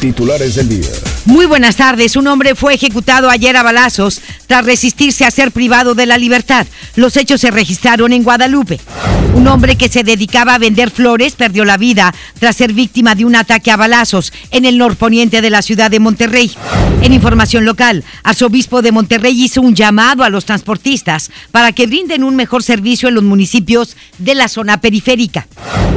Titulares del día. Muy buenas tardes. Un hombre fue ejecutado ayer a balazos tras resistirse a ser privado de la libertad. Los hechos se registraron en Guadalupe. Un hombre que se dedicaba a vender flores perdió la vida tras ser víctima de un ataque a balazos en el norponiente de la ciudad de Monterrey. En información local, arzobispo de Monterrey hizo un llamado a los transportistas para que brinden un mejor servicio en los municipios de la zona periférica.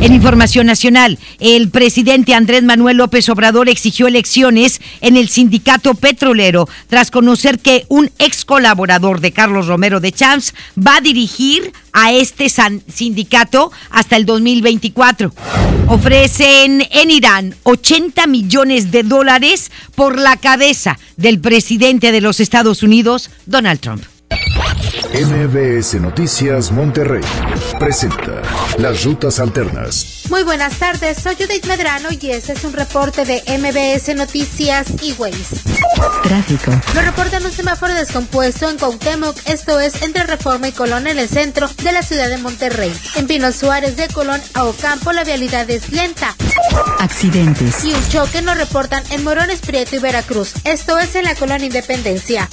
En información nacional, el presidente Andrés Manuel López Obrador exigió elecciones en el sindicato petrolero tras conocer que un ex colaborador de Carlos Romero de Champs va a dirigir a este sindicato hasta el 2024. Ofrecen en Irán 80 millones de dólares por la cabeza del presidente de los Estados Unidos, Donald Trump. MBS Noticias Monterrey presenta Las Rutas Alternas. Muy buenas tardes, soy Judith Medrano y este es un reporte de MBS Noticias y Waze. Tráfico. Lo reportan un semáforo descompuesto en Cuauhtémoc, esto es entre Reforma y Colón en el centro de la ciudad de Monterrey. En Pino Suárez de Colón a Ocampo la vialidad es lenta. Accidentes. Y un choque nos reportan en Morones Prieto y Veracruz, esto es en la colonia Independencia.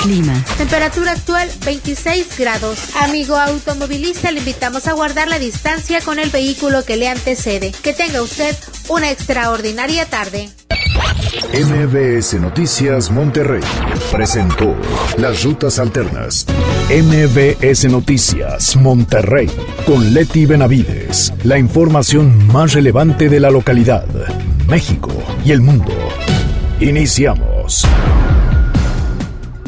Clima. Temperatura actual 26 grados. Amigo automovilista, le invitamos a guardar la distancia con el vehículo que le antecede. Que tenga usted una extraordinaria tarde. MBS Noticias Monterrey presentó Las Rutas Alternas. MBS Noticias Monterrey con Leti Benavides. La información más relevante de la localidad, México y el mundo. Iniciamos.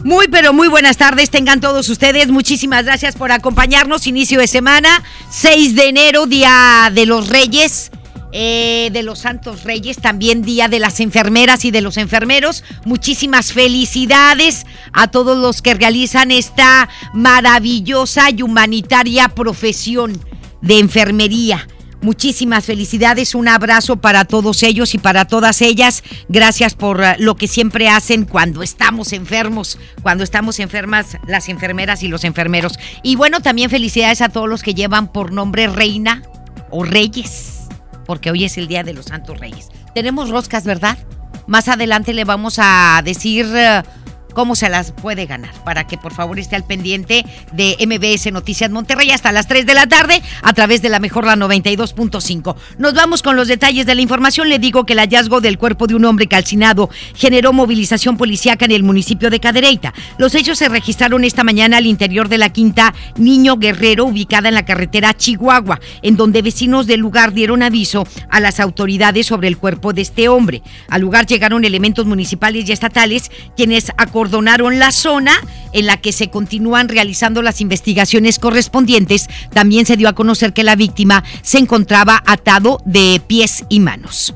Muy, pero muy buenas tardes tengan todos ustedes. Muchísimas gracias por acompañarnos. Inicio de semana, 6 de enero, Día de los Reyes. Eh, de los Santos Reyes, también Día de las Enfermeras y de los Enfermeros. Muchísimas felicidades a todos los que realizan esta maravillosa y humanitaria profesión de enfermería. Muchísimas felicidades, un abrazo para todos ellos y para todas ellas. Gracias por uh, lo que siempre hacen cuando estamos enfermos, cuando estamos enfermas las enfermeras y los enfermeros. Y bueno, también felicidades a todos los que llevan por nombre Reina o Reyes, porque hoy es el Día de los Santos Reyes. Tenemos roscas, ¿verdad? Más adelante le vamos a decir... Uh, cómo se las puede ganar. Para que por favor esté al pendiente de MBS Noticias Monterrey hasta las 3 de la tarde a través de la mejor la 92.5. Nos vamos con los detalles de la información. Le digo que el hallazgo del cuerpo de un hombre calcinado generó movilización policíaca en el municipio de Cadereyta. Los hechos se registraron esta mañana al interior de la quinta Niño Guerrero, ubicada en la carretera Chihuahua, en donde vecinos del lugar dieron aviso a las autoridades sobre el cuerpo de este hombre. Al lugar llegaron elementos municipales y estatales quienes acordaron la zona en la que se continúan realizando las investigaciones correspondientes. También se dio a conocer que la víctima se encontraba atado de pies y manos.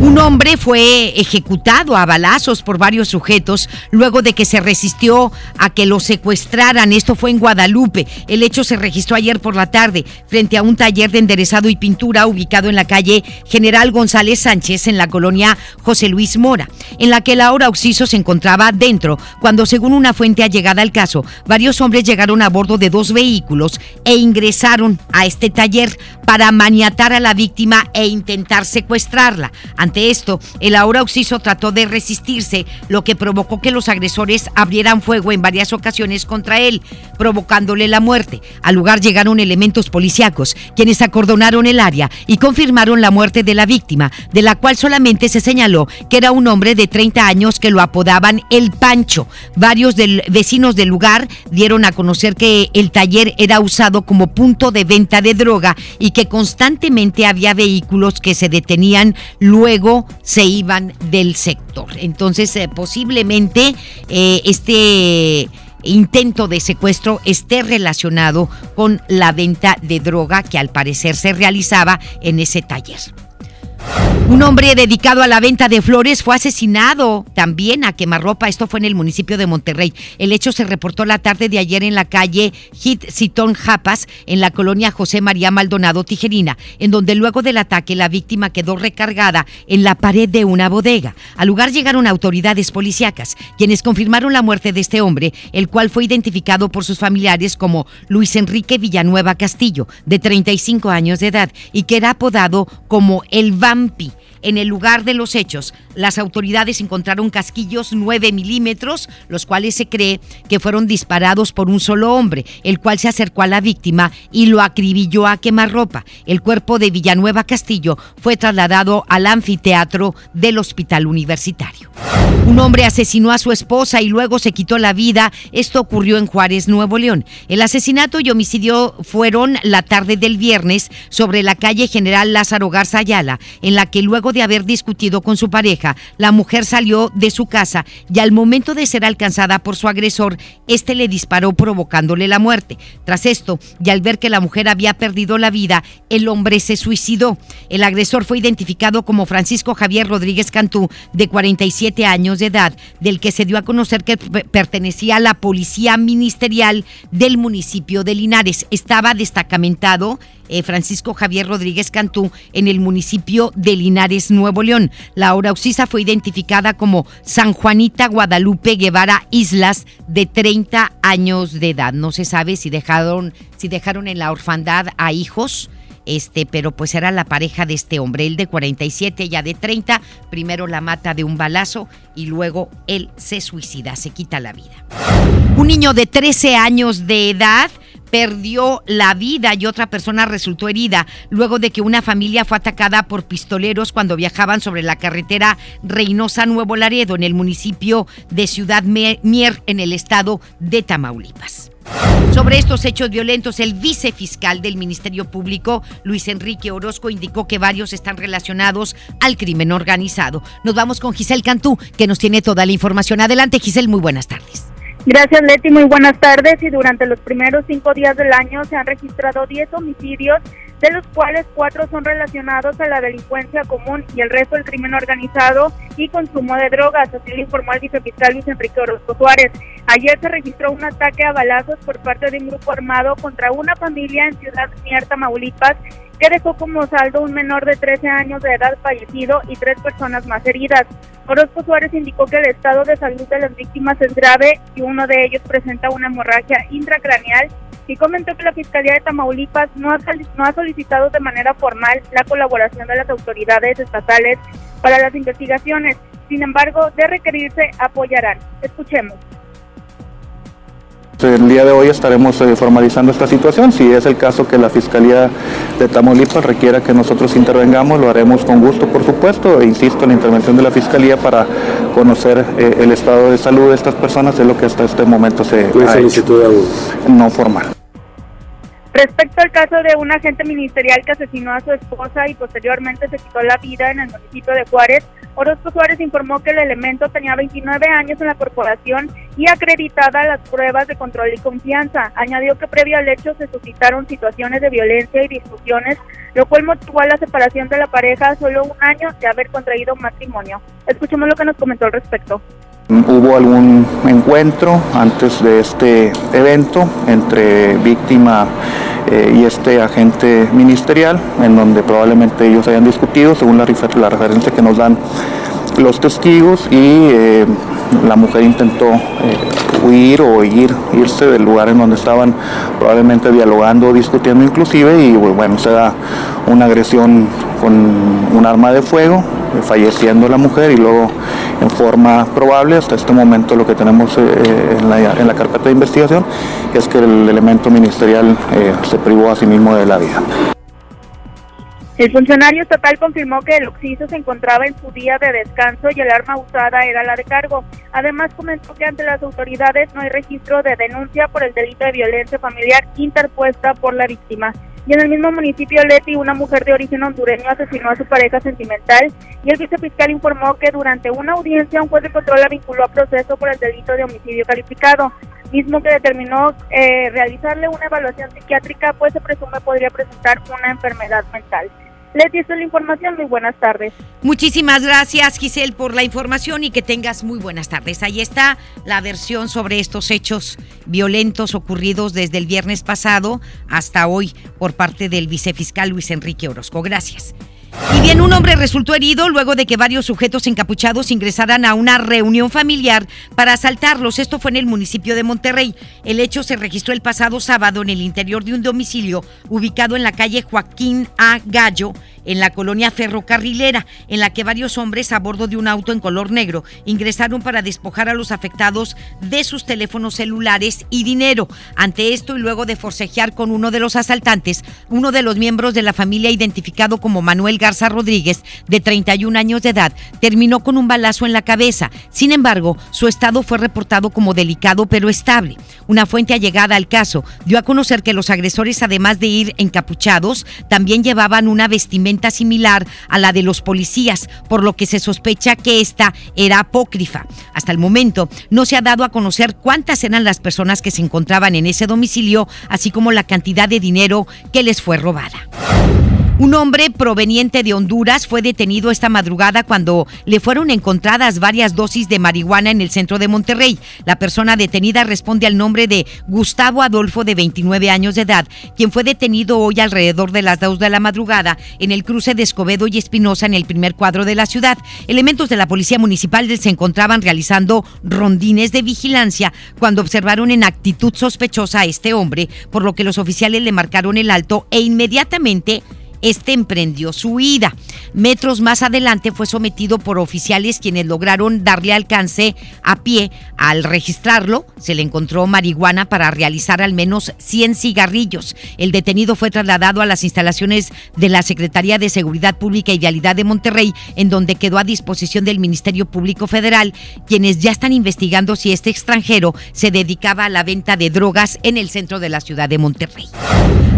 Un hombre fue ejecutado a balazos por varios sujetos luego de que se resistió a que lo secuestraran. Esto fue en Guadalupe. El hecho se registró ayer por la tarde frente a un taller de enderezado y pintura ubicado en la calle General González Sánchez en la colonia José Luis Mora, en la que Laura Oxiso se encontraba dentro cuando según una fuente allegada al caso, varios hombres llegaron a bordo de dos vehículos e ingresaron a este taller para maniatar a la víctima e intentar secuestrarla. Ante esto, el ahora Oxiso trató de resistirse, lo que provocó que los agresores abrieran fuego en varias ocasiones contra él, provocándole la muerte. Al lugar llegaron elementos policíacos, quienes acordonaron el área y confirmaron la muerte de la víctima, de la cual solamente se señaló que era un hombre de 30 años que lo apodaban El Pancho. Varios del vecinos del lugar dieron a conocer que el taller era usado como punto de venta de droga y que constantemente había vehículos que se detenían, luego se iban del sector. Entonces, eh, posiblemente eh, este intento de secuestro esté relacionado con la venta de droga que al parecer se realizaba en ese taller. Un hombre dedicado a la venta de flores fue asesinado también a quemarropa. Esto fue en el municipio de Monterrey. El hecho se reportó la tarde de ayer en la calle Hit Citón Japas, en la colonia José María Maldonado Tijerina, en donde luego del ataque la víctima quedó recargada en la pared de una bodega. Al lugar llegaron autoridades policíacas, quienes confirmaron la muerte de este hombre, el cual fue identificado por sus familiares como Luis Enrique Villanueva Castillo, de 35 años de edad, y que era apodado como el Vampi. En el lugar de los hechos, las autoridades encontraron casquillos 9 milímetros, los cuales se cree que fueron disparados por un solo hombre, el cual se acercó a la víctima y lo acribilló a quemarropa. El cuerpo de Villanueva Castillo fue trasladado al anfiteatro del hospital universitario. Un hombre asesinó a su esposa y luego se quitó la vida. Esto ocurrió en Juárez, Nuevo León. El asesinato y homicidio fueron la tarde del viernes sobre la calle General Lázaro Garza Ayala, en la que luego de haber discutido con su pareja, la mujer salió de su casa y al momento de ser alcanzada por su agresor, este le disparó provocándole la muerte. Tras esto, y al ver que la mujer había perdido la vida, el hombre se suicidó. El agresor fue identificado como Francisco Javier Rodríguez Cantú, de 47 años de edad, del que se dio a conocer que pertenecía a la policía ministerial del municipio de Linares. Estaba destacamentado eh, Francisco Javier Rodríguez Cantú en el municipio de Linares, Nuevo León. La hora oxisa fue identificada como San Juanita Guadalupe Guevara Islas, de 30 años de edad. No se sabe si dejaron, si dejaron en la orfandad a hijos. Este, pero pues era la pareja de este hombre, él de 47, ella de 30, primero la mata de un balazo y luego él se suicida, se quita la vida. Un niño de 13 años de edad perdió la vida y otra persona resultó herida luego de que una familia fue atacada por pistoleros cuando viajaban sobre la carretera Reynosa Nuevo Laredo en el municipio de Ciudad Mier en el estado de Tamaulipas. Sobre estos hechos violentos, el vicefiscal del Ministerio Público, Luis Enrique Orozco, indicó que varios están relacionados al crimen organizado. Nos vamos con Giselle Cantú, que nos tiene toda la información. Adelante, Giselle, muy buenas tardes. Gracias, Leti. Muy buenas tardes. Y durante los primeros cinco días del año se han registrado 10 homicidios, de los cuales cuatro son relacionados a la delincuencia común y el resto el crimen organizado y consumo de drogas. Así lo informó el vicefiscal Luis Enrique Orozco Suárez. Ayer se registró un ataque a balazos por parte de un grupo armado contra una familia en Ciudad Mierta, Tamaulipas, que dejó como saldo un menor de 13 años de edad fallecido y tres personas más heridas. Orozco Suárez indicó que el estado de salud de las víctimas es grave y uno de ellos presenta una hemorragia intracraneal y comentó que la Fiscalía de Tamaulipas no ha, no ha solicitado de manera formal la colaboración de las autoridades estatales para las investigaciones. Sin embargo, de requerirse, apoyarán. Escuchemos. El día de hoy estaremos eh, formalizando esta situación. Si es el caso que la Fiscalía de Tamaulipas requiera que nosotros intervengamos, lo haremos con gusto, por supuesto. E insisto en la intervención de la Fiscalía para conocer eh, el estado de salud de estas personas, es lo que hasta este momento se ha hecho. No formal. Respecto al caso de un agente ministerial que asesinó a su esposa y posteriormente se quitó la vida en el municipio de Juárez, Orozco Suárez informó que el elemento tenía 29 años en la corporación y acreditada las pruebas de control y confianza. Añadió que previo al hecho se suscitaron situaciones de violencia y discusiones, lo cual motivó a la separación de la pareja solo un año de haber contraído matrimonio. Escuchemos lo que nos comentó al respecto. Hubo algún encuentro antes de este evento entre víctima eh, y este agente ministerial, en donde probablemente ellos hayan discutido, según la, referencia que nos dan los testigos, y eh, la mujer intentó eh, huir o ir, irse del lugar en donde estaban probablemente dialogando o discutiendo inclusive, y bueno, se da una agresión con un arma de fuego, falleciendo la mujer y luego en forma probable, hasta este momento lo que tenemos eh, eh, en, la, carpeta de investigación es que el elemento ministerial eh, se privó a sí mismo de la vida. El funcionario estatal confirmó que el occiso se encontraba en su día de descanso y el arma usada era la de cargo. Además comentó que ante las autoridades no hay registro de denuncia por el delito de violencia familiar interpuesta por la víctima. Y en el mismo municipio Leti, una mujer de origen hondureño asesinó a su pareja sentimental y el vicefiscal informó que durante una audiencia un juez de control la vinculó a proceso por el delito de homicidio calificado, mismo que determinó eh, realizarle una evaluación psiquiátrica, pues se presume podría presentar una enfermedad mental. Leti, esta es la información. Muy buenas tardes. Muchísimas gracias, Giselle, por la información y que tengas muy buenas tardes. Ahí está la versión sobre estos hechos violentos ocurridos desde el viernes pasado hasta hoy por parte del vicefiscal Luis Enrique Orozco. Gracias. Y bien, un hombre resultó herido luego de que varios sujetos encapuchados ingresaran a una reunión familiar para asaltarlos. Esto fue en el municipio de Monterrey. El hecho se registró el pasado sábado en el interior de un domicilio ubicado en la calle Joaquín A. Gallo, en la colonia ferrocarrilera, en la que varios hombres a bordo de un auto en color negro ingresaron para despojar a los afectados de sus teléfonos celulares y dinero. Ante esto y luego de forcejear con uno de los asaltantes, uno de los miembros de la familia identificado como Manuel Garza Rodríguez, de 31 años de edad, terminó con un balazo en la cabeza. Sin embargo, su estado fue reportado como delicado pero estable. Una fuente allegada al caso dio a conocer que los agresores, además de ir encapuchados, también llevaban una vestimenta similar a la de los policías, por lo que se sospecha que esta era apócrifa. Hasta el momento no se ha dado a conocer cuántas eran las personas que se encontraban en ese domicilio, así como la cantidad de dinero que les fue robada. Un hombre proveniente de Honduras fue detenido esta madrugada cuando le fueron encontradas varias dosis de marihuana en el centro de Monterrey. La persona detenida responde al nombre de Gustavo Adolfo, de 29 años de edad, quien fue detenido hoy alrededor de las 2 de la madrugada en el cruce de Escobedo y Espinosa en el primer cuadro de la ciudad. Elementos de la Policía Municipal se encontraban realizando rondines de vigilancia cuando observaron en actitud sospechosa a este hombre, por lo que los oficiales le marcaron el alto e inmediatamente este emprendió su huida. Metros más adelante fue sometido por oficiales quienes lograron darle alcance a pie. Al registrarlo, se le encontró marihuana para realizar al menos 100 cigarrillos. El detenido fue trasladado a las instalaciones de la Secretaría de Seguridad Pública y Vialidad de Monterrey, en donde quedó a disposición del Ministerio Público Federal, quienes ya están investigando si este extranjero se dedicaba a la venta de drogas en el centro de la ciudad de Monterrey.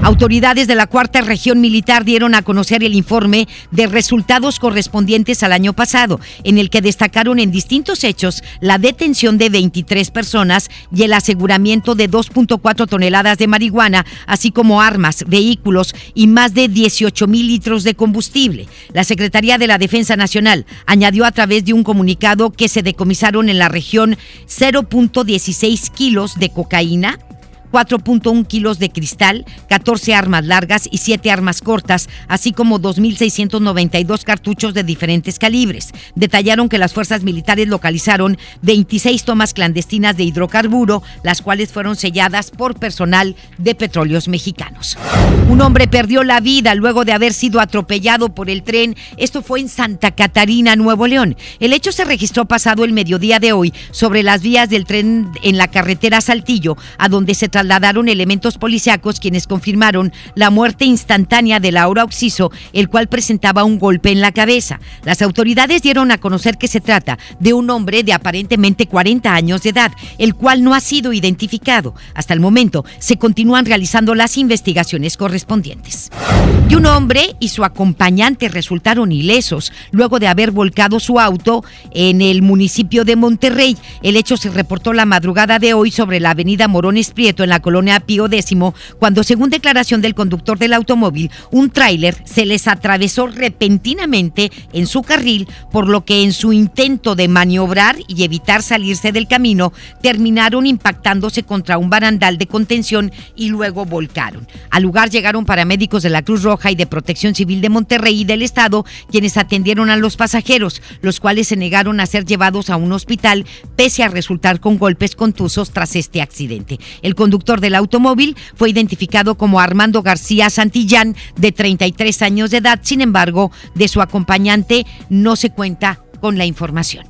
Autoridades de la cuarta región militar dieron a conocer el informe de resultados correspondientes al año pasado, en el que destacaron en distintos hechos la detención de 23 personas y el aseguramiento de 2.4 toneladas de marihuana, así como armas, vehículos y más de 18 mil litros de combustible. La Secretaría de la Defensa Nacional añadió a través de un comunicado que se decomisaron en la región 0.16 kilos de cocaína, 4.1 kilos de cristal, 14 armas largas y 7 armas cortas, así como 2.692 cartuchos de diferentes calibres. Detallaron que las fuerzas militares localizaron 26 tomas clandestinas de hidrocarburo, las cuales fueron selladas por personal de petróleos mexicanos. Un hombre perdió la vida luego de haber sido atropellado por el tren. Esto fue en Santa Catarina, Nuevo León. El hecho se registró pasado el mediodía de hoy sobre las vías del tren en la carretera Saltillo, a donde se trasladaron elementos policiacos quienes confirmaron la muerte instantánea de Laura Oxiso, el cual presentaba un golpe en la cabeza. Las autoridades dieron a conocer que se trata de un hombre de aparentemente 40 años de edad, el cual no ha sido identificado. Hasta el momento se continúan realizando las investigaciones correspondientes. Y un hombre y su acompañante resultaron ilesos luego de haber volcado su auto en el municipio de Monterrey. El hecho se reportó la madrugada de hoy sobre la avenida Morones Prieto la colonia Pío X, cuando según declaración del conductor del automóvil, un tráiler se les atravesó repentinamente en su carril, por lo que en su intento de maniobrar y evitar salirse del camino, terminaron impactándose contra un barandal de contención y luego volcaron. Al lugar llegaron paramédicos de la Cruz Roja y de Protección Civil de Monterrey y del Estado, quienes atendieron a los pasajeros, los cuales se negaron a ser llevados a un hospital pese a resultar con golpes contusos tras este accidente. El conductor del automóvil fue identificado como Armando García Santillán, de 33 años de edad. Sin embargo, de su acompañante no se cuenta con la información.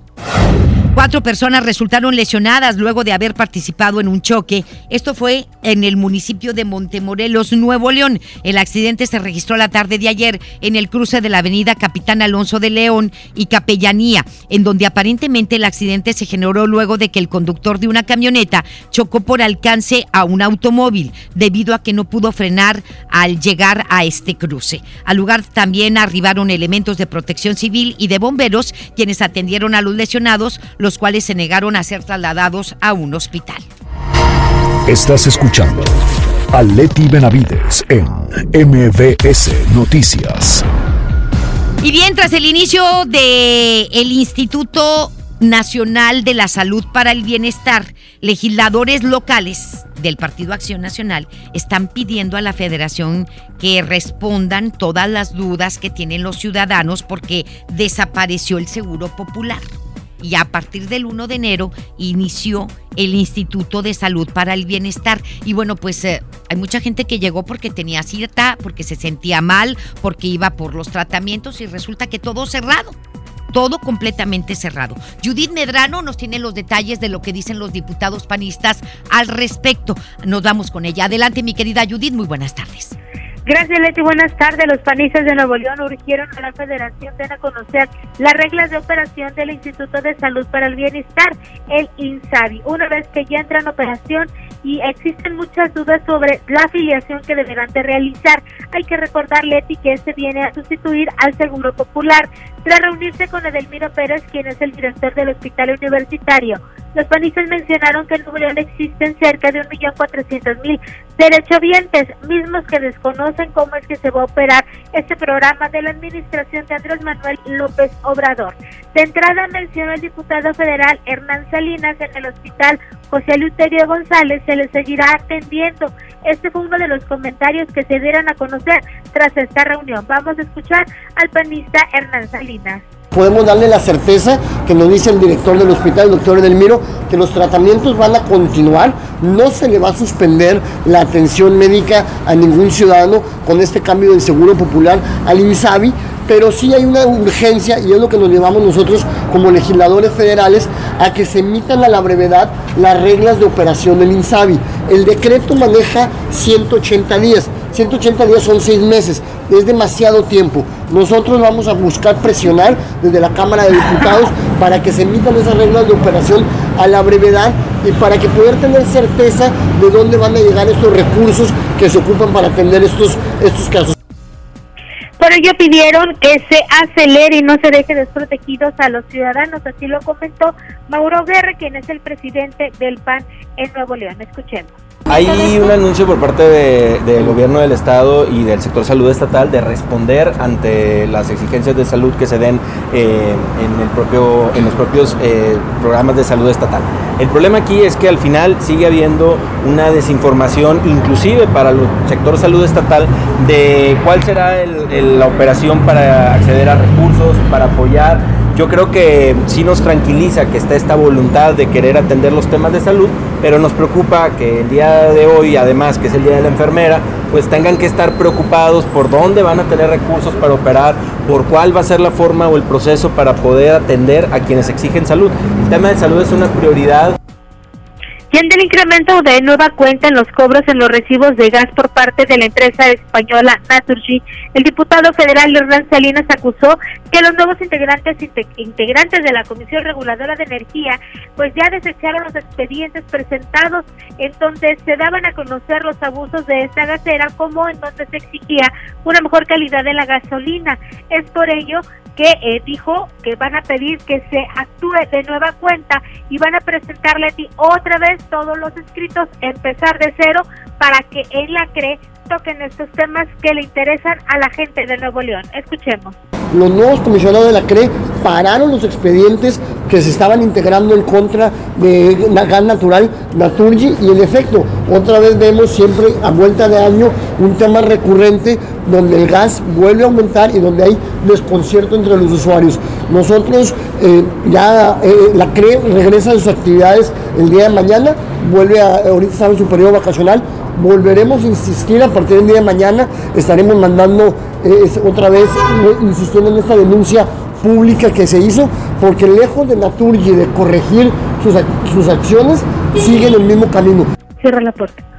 Cuatro personas resultaron lesionadas luego de haber participado en un choque. Esto fue en el municipio de Montemorelos, Nuevo León. El accidente se registró la tarde de ayer en el cruce de la avenida Capitán Alonso de León y Capellanía, en donde aparentemente el accidente se generó luego de que el conductor de una camioneta chocó por alcance a un automóvil, debido a que no pudo frenar al llegar a este cruce. Al lugar también arribaron elementos de protección civil y de bomberos, quienes atendieron a los lesionados, los cuales se negaron a ser trasladados a un hospital. Estás escuchando a Leti Benavides en MBS Noticias. Y bien, tras el inicio del el Instituto Nacional de la Salud para el Bienestar, legisladores locales del Partido Acción Nacional están pidiendo a la federación que respondan todas las dudas que tienen los ciudadanos porque desapareció el Seguro Popular. Y a partir del 1 de enero inició el Instituto de Salud para el Bienestar. Y bueno, pues eh, hay mucha gente que llegó porque tenía cierta, porque se sentía mal, porque iba por los tratamientos y resulta que todo cerrado todo completamente cerrado. Judith Medrano nos tiene los detalles de lo que dicen los diputados panistas al respecto. Nos vamos con ella. Adelante, mi querida Judith, muy buenas tardes. Gracias, Leti. Buenas tardes. Los panistas de Nuevo León urgieron a la Federación de a conocer las reglas de operación del Instituto de Salud para el Bienestar, el INSABI. Una vez que ya entra en operación y existen muchas dudas sobre la afiliación que deberán de realizar, hay que recordar, Leti, que este viene a sustituir al Seguro Popular. Tras reunirse con Edelmiro Pérez, quien es el director del Hospital Universitario, los panistas mencionaron que en Nuevo existen cerca de 1.400.000 derechohabientes, mismos que desconocen cómo es que se va a operar este programa de la administración de Andrés Manuel López Obrador. De entrada mencionó el diputado federal Hernán Salinas en el hospital José Luterio González se le seguirá atendiendo. Este fue uno de los comentarios que se dieron a conocer tras esta reunión. Vamos a escuchar al panista Hernán Salinas podemos darle la certeza que nos dice el director del hospital, el doctor Edelmiro, que los tratamientos van a continuar, no se le va a suspender la atención médica a ningún ciudadano con este cambio del Seguro Popular al INSABI, pero sí hay una urgencia y es lo que nos llevamos nosotros como legisladores federales a que se emitan a la brevedad las reglas de operación del INSABI. El decreto maneja 180 días, 180 días son seis meses, es demasiado tiempo. Nosotros vamos a buscar presionar desde la Cámara de Diputados para que se emitan esas reglas de operación a la brevedad y para que poder tener certeza de dónde van a llegar estos recursos que se ocupan para atender estos, estos casos. Por ello pidieron que se acelere y no se deje desprotegidos a los ciudadanos, así lo comentó Mauro Guerra, quien es el presidente del PAN en Nuevo León. Escuchemos. Hay un anuncio por parte del gobierno del estado y del sector salud estatal de responder ante las exigencias de salud que se den eh, en, el propio, en los propios eh, programas de salud estatal. El problema aquí es que al final sigue habiendo una desinformación, inclusive para el sector salud estatal, de cuál será la operación para acceder a recursos, para apoyar yo creo que sí nos tranquiliza que está esta voluntad de querer atender los temas de salud, pero nos preocupa que el día de hoy, además que es el día de la enfermera, pues tengan que estar preocupados por dónde van a tener recursos para operar, por cuál va a ser la forma o el proceso para poder atender a quienes exigen salud. El tema de salud es una prioridad y el incremento de nueva cuenta en los cobros en los recibos de gas por parte de la empresa española Naturgy, el diputado federal Hernán Salinas acusó que los nuevos integrantes integrantes de la Comisión Reguladora de Energía pues ya desecharon los expedientes presentados en donde se daban a conocer los abusos de esta gasera como en donde se exigía una mejor calidad de la gasolina. Es por ello que eh, dijo que van a pedir que se actúe de nueva cuenta y van a presentarle a ti otra vez todos los escritos, empezar de cero para que él la cree toquen estos temas que le interesan a la gente de Nuevo León. Escuchemos los nuevos comisionados de la CRE pararon los expedientes que se estaban integrando en contra de gas natural Naturgy y en efecto, otra vez vemos siempre a vuelta de año un tema recurrente donde el gas vuelve a aumentar y donde hay desconcierto entre los usuarios. Nosotros eh, ya eh, la CRE regresa a sus actividades el día de mañana, vuelve a, ahorita está en su periodo vacacional, volveremos a insistir a partir del día de mañana, estaremos mandando eh, otra vez, insistiendo en esta denuncia pública que se hizo, porque lejos de Naturgy de corregir sus, sus acciones, siguen el mismo camino. Cierra la puerta.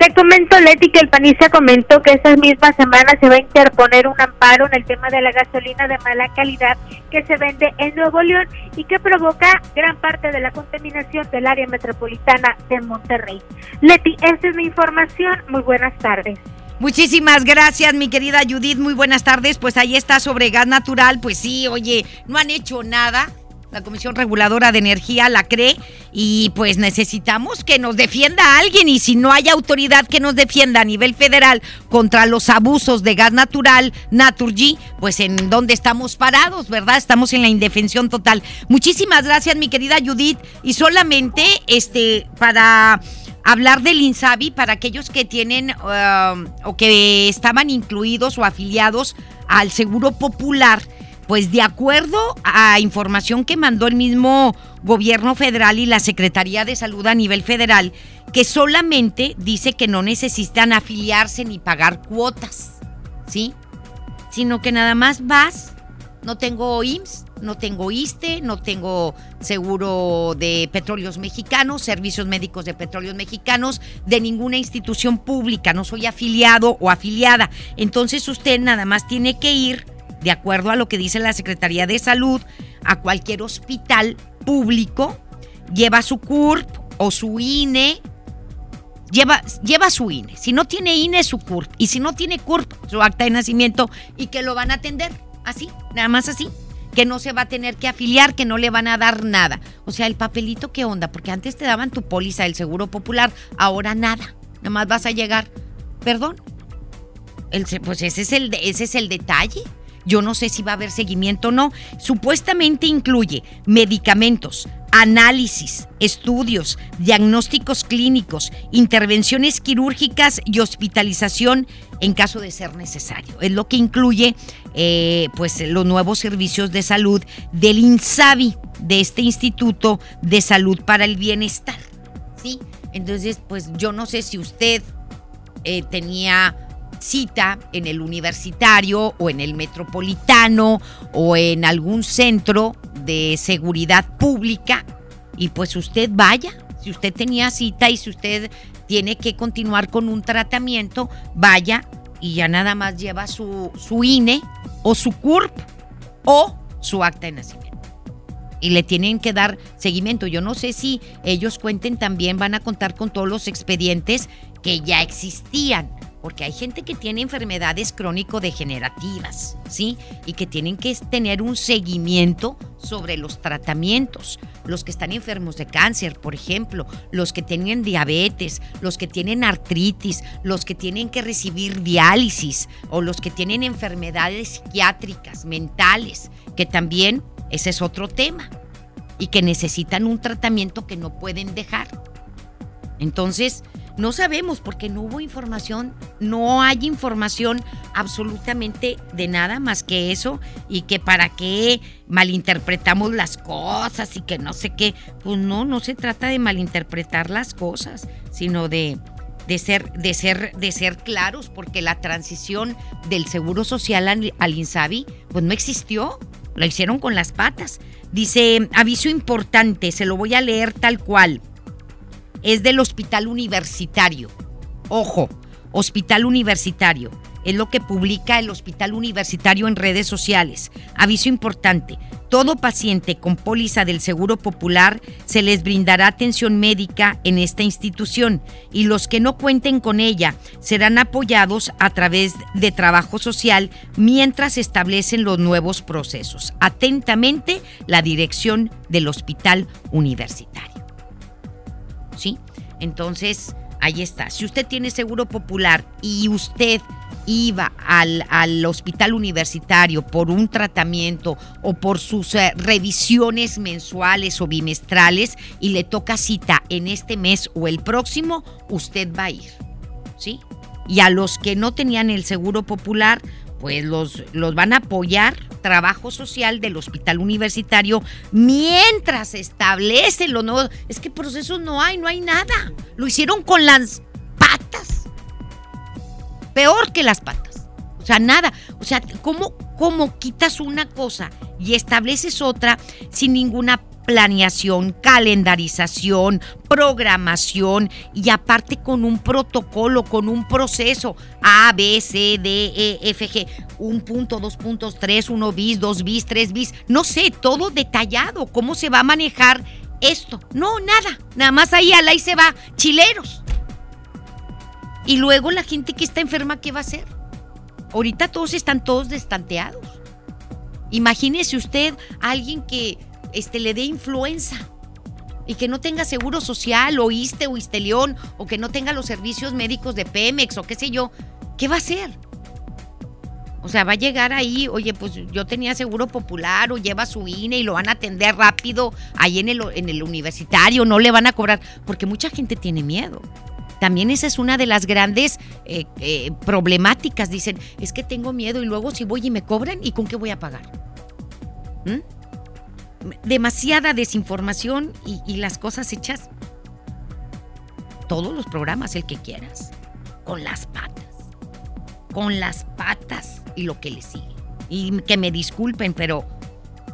Te comento, Leti, que el panista comentó que esta misma semana se va a interponer un amparo en el tema de la gasolina de mala calidad que se vende en Nuevo León y que provoca gran parte de la contaminación del área metropolitana de Monterrey. Leti, esta es mi información. Muy buenas tardes. Muchísimas gracias, mi querida Judith. Muy buenas tardes. Pues ahí está sobre gas natural. Pues sí, oye, no han hecho nada. La Comisión Reguladora de Energía la cree y pues necesitamos que nos defienda alguien y si no hay autoridad que nos defienda a nivel federal contra los abusos de gas natural, Naturgy, pues en dónde estamos parados, ¿verdad? Estamos en la indefensión total. Muchísimas gracias, mi querida Judith. Y solamente este para hablar del INSABI para aquellos que tienen um, o que estaban incluidos o afiliados al Seguro Popular. Pues de acuerdo a información que mandó el mismo gobierno federal y la Secretaría de Salud a nivel federal, que solamente dice que no necesitan afiliarse ni pagar cuotas, ¿sí? Sino que nada más vas, no tengo IMSS, no tengo ISTE, no tengo seguro de petróleos mexicanos, servicios médicos de petróleos mexicanos, de ninguna institución pública, no soy afiliado o afiliada. Entonces usted nada más tiene que ir, de acuerdo a lo que dice la Secretaría de Salud, a cualquier hospital público, lleva su CURP o su INE, lleva, lleva su INE. Si no tiene INE, su CURP. Y si no tiene CURP, su acta de nacimiento y que lo van a atender. Así, nada más así. Que no se va a tener que afiliar, que no le van a dar nada. O sea, el papelito, ¿qué onda? Porque antes te daban tu póliza del Seguro Popular, ahora nada. Nada más vas a llegar. Perdón. El, pues ese es, el, ese es el detalle. Yo no sé si va a haber seguimiento o no. Supuestamente incluye medicamentos, análisis, estudios, diagnósticos clínicos, intervenciones quirúrgicas y hospitalización en caso de ser necesario. Es lo que incluye eh, pues, los nuevos servicios de salud del INSABI, de este Instituto de Salud para el Bienestar. ¿sí? Entonces, pues yo no sé si usted eh, tenía cita en el universitario o en el metropolitano o en algún centro de seguridad pública y pues usted vaya, si usted tenía cita y si usted tiene que continuar con un tratamiento, vaya y ya nada más lleva su, su INE o su CURP o su acta de nacimiento. Y le tienen que dar seguimiento. Yo no sé si ellos cuenten también, van a contar con todos los expedientes que ya existían porque hay gente que tiene enfermedades crónico-degenerativas, ¿sí? Y que tienen que tener un seguimiento sobre los tratamientos. Los que están enfermos de cáncer, por ejemplo, los que tienen diabetes, los que tienen artritis, los que tienen que recibir diálisis o los que tienen enfermedades psiquiátricas, mentales, que también ese es otro tema y que necesitan un tratamiento que no pueden dejar. Entonces, no sabemos porque no hubo información, no hay información absolutamente de nada más que eso y que para qué malinterpretamos las cosas y que no sé qué. Pues no, no se trata de malinterpretar las cosas, sino de, de, ser, de, ser, de ser claros porque la transición del Seguro Social al, INSABI pues no existió, lo hicieron con las patas. Dice, aviso importante, se lo voy a leer tal cual es del hospital universitario. Ojo, hospital universitario. Es lo que publica el hospital universitario en redes sociales. Aviso importante. Todo paciente con póliza del Seguro Popular se les brindará atención médica en esta institución y los que no cuenten con ella serán apoyados a través de trabajo social mientras establecen los nuevos procesos. Atentamente, la dirección del hospital universitario. ¿Sí? Entonces, ahí está. Si usted tiene seguro popular y usted iba al, al, hospital universitario por un tratamiento o por sus eh, revisiones mensuales o bimestrales y le toca cita en este mes o el próximo, usted va a ir, ¿sí? Y a los que no tenían el seguro popular, pues los, los van a apoyar trabajo social del hospital universitario mientras se establece lo nuevo. Es que procesos no hay, no hay nada. Lo hicieron con las patas. Peor que las patas. O sea, nada. O sea, ¿cómo, cómo quitas una cosa y estableces otra sin ninguna planeación, calendarización, programación y aparte con un protocolo, con un proceso A, B, C, D, E, F, G, un punto, dos puntos, tres, uno bis, dos bis, tres bis, no sé, todo detallado, cómo se va a manejar esto. No, nada, nada más ahí al ahí se va, chileros. Y luego la gente que está enferma, ¿qué va a hacer? Ahorita todos están todos destanteados. Imagínese usted a alguien que este, le dé influenza y que no tenga seguro social o ISTE o ISTELEON o que no tenga los servicios médicos de Pemex o qué sé yo, ¿qué va a hacer? O sea, va a llegar ahí, oye, pues yo tenía seguro popular o lleva su INE y lo van a atender rápido ahí en el, en el universitario, no le van a cobrar, porque mucha gente tiene miedo. También esa es una de las grandes eh, eh, problemáticas. Dicen, es que tengo miedo y luego si voy y me cobran, ¿y con qué voy a pagar? ¿Mm? Demasiada desinformación y, las cosas hechas. Todos los programas, el que quieras. Con las patas. Con las patas y lo que le sigue. Y que me disculpen, pero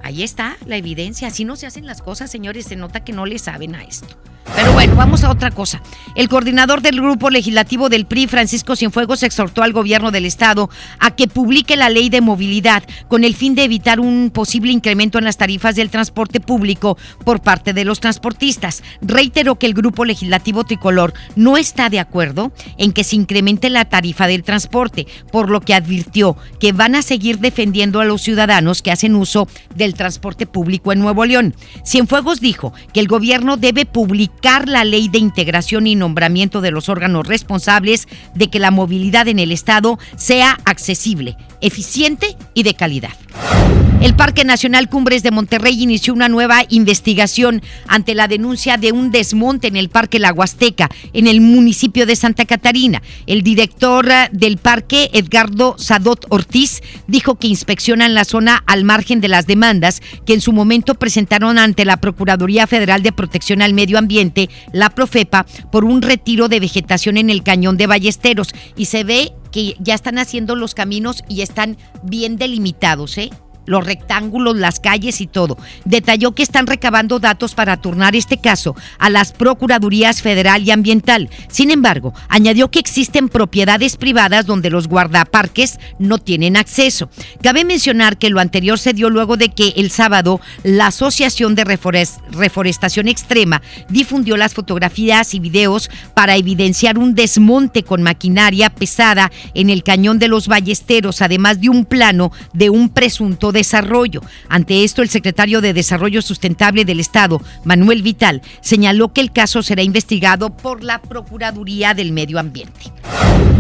ahí está la evidencia. Así no se hacen las cosas, señores. Se nota que no le saben a esto. Vamos a otra cosa. El coordinador del grupo legislativo del PRI, Francisco Cienfuegos, exhortó al gobierno del estado a que publique la ley de movilidad con el fin de evitar un posible incremento en las tarifas del transporte público por parte de los transportistas. Reiteró que el grupo legislativo tricolor no está de acuerdo en que se incremente la tarifa del transporte, por lo que advirtió que van a seguir defendiendo a los ciudadanos que hacen uso del transporte público en Nuevo León. Cienfuegos dijo que el gobierno debe publicar la ley de integración y nombramiento de los órganos responsables de que la movilidad en el Estado sea accesible, eficiente y de calidad. El Parque Nacional Cumbres de Monterrey inició una nueva investigación ante la denuncia de un desmonte en el Parque La Huasteca, en el municipio de Santa Catarina. El director eh, del parque, Edgardo Sadot Ortiz, dijo que inspeccionan la zona al margen de las demandas que en su momento presentaron ante la Procuraduría Federal de Protección al Medio Ambiente, la Profepa, por un retiro de vegetación en el cañón de Ballesteros. Y se ve que ya están haciendo los caminos y están bien delimitados, ¿eh? Los rectángulos, las calles y todo. Detalló que están recabando datos para turnar este caso a las Procuradurías Federal y Ambiental. Sin embargo, añadió que existen propiedades privadas donde los guardaparques no tienen acceso. Cabe mencionar que lo anterior se dio luego de que el sábado la Asociación de Reforestación Extrema difundió las fotografías y videos para evidenciar un desmonte con maquinaria pesada en el cañón de los Ballesteros, además de un plano de un presunto Desarrollo. Ante esto, el secretario de Desarrollo Sustentable del Estado, Manuel Vital, señaló que el caso será investigado por la Procuraduría del Medio Ambiente.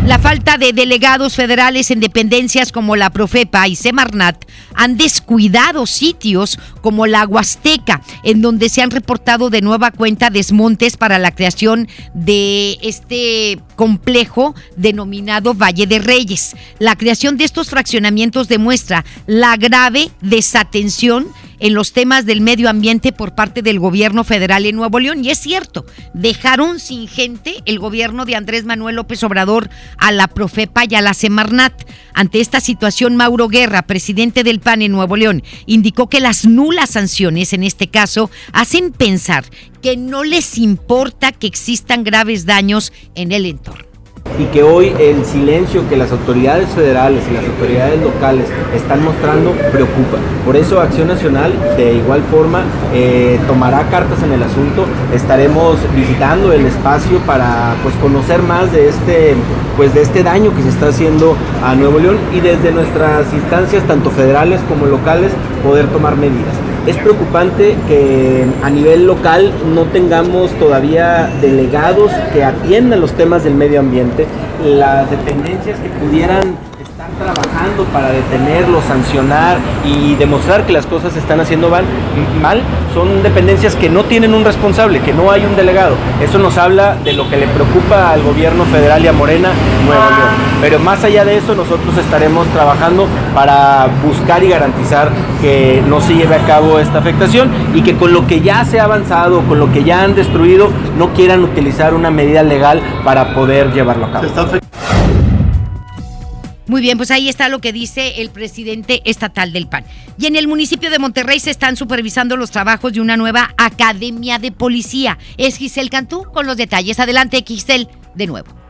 La falta de delegados federales en dependencias como la Profepa y Semarnat han descuidado sitios como la Huasteca, en donde se han reportado de nueva cuenta desmontes para la creación de este complejo denominado Valle de Reyes. La creación de estos fraccionamientos demuestra la grave desatención en los temas del medio ambiente por parte del gobierno federal en Nuevo León. Y es cierto, dejaron sin gente el gobierno de Andrés Manuel López Obrador a la Profepa y a la Semarnat. Ante esta situación, Mauro Guerra, presidente del PAN en Nuevo León, indicó que las nulas sanciones en este caso hacen pensar que no les importa que existan graves daños en el entorno y que hoy el silencio que las autoridades federales y las autoridades locales están mostrando preocupa. Por eso Acción Nacional de igual forma eh, tomará cartas en el asunto. Estaremos visitando el espacio para pues, conocer más de este, pues, de este daño que se está haciendo a Nuevo León y desde nuestras instancias tanto federales como locales poder tomar medidas. Es preocupante que a nivel local no tengamos todavía delegados que atiendan los temas del medio ambiente, las dependencias que pudieran trabajando para detenerlo, sancionar y demostrar que las cosas se están haciendo mal, son dependencias que no tienen un responsable, que no hay un delegado. Eso nos habla de lo que le preocupa al gobierno federal y a Morena Nuevo León. Pero más allá de eso, nosotros estaremos trabajando para buscar y garantizar que no se lleve a cabo esta afectación y que con lo que ya se ha avanzado, con lo que ya han destruido, no quieran utilizar una medida legal para poder llevarlo a cabo. Muy bien, pues ahí está lo que dice el presidente estatal del PAN. Y en el municipio de Monterrey se están supervisando los trabajos de una nueva academia de policía. Es Giselle Cantú con los detalles. Adelante, Giselle, de nuevo.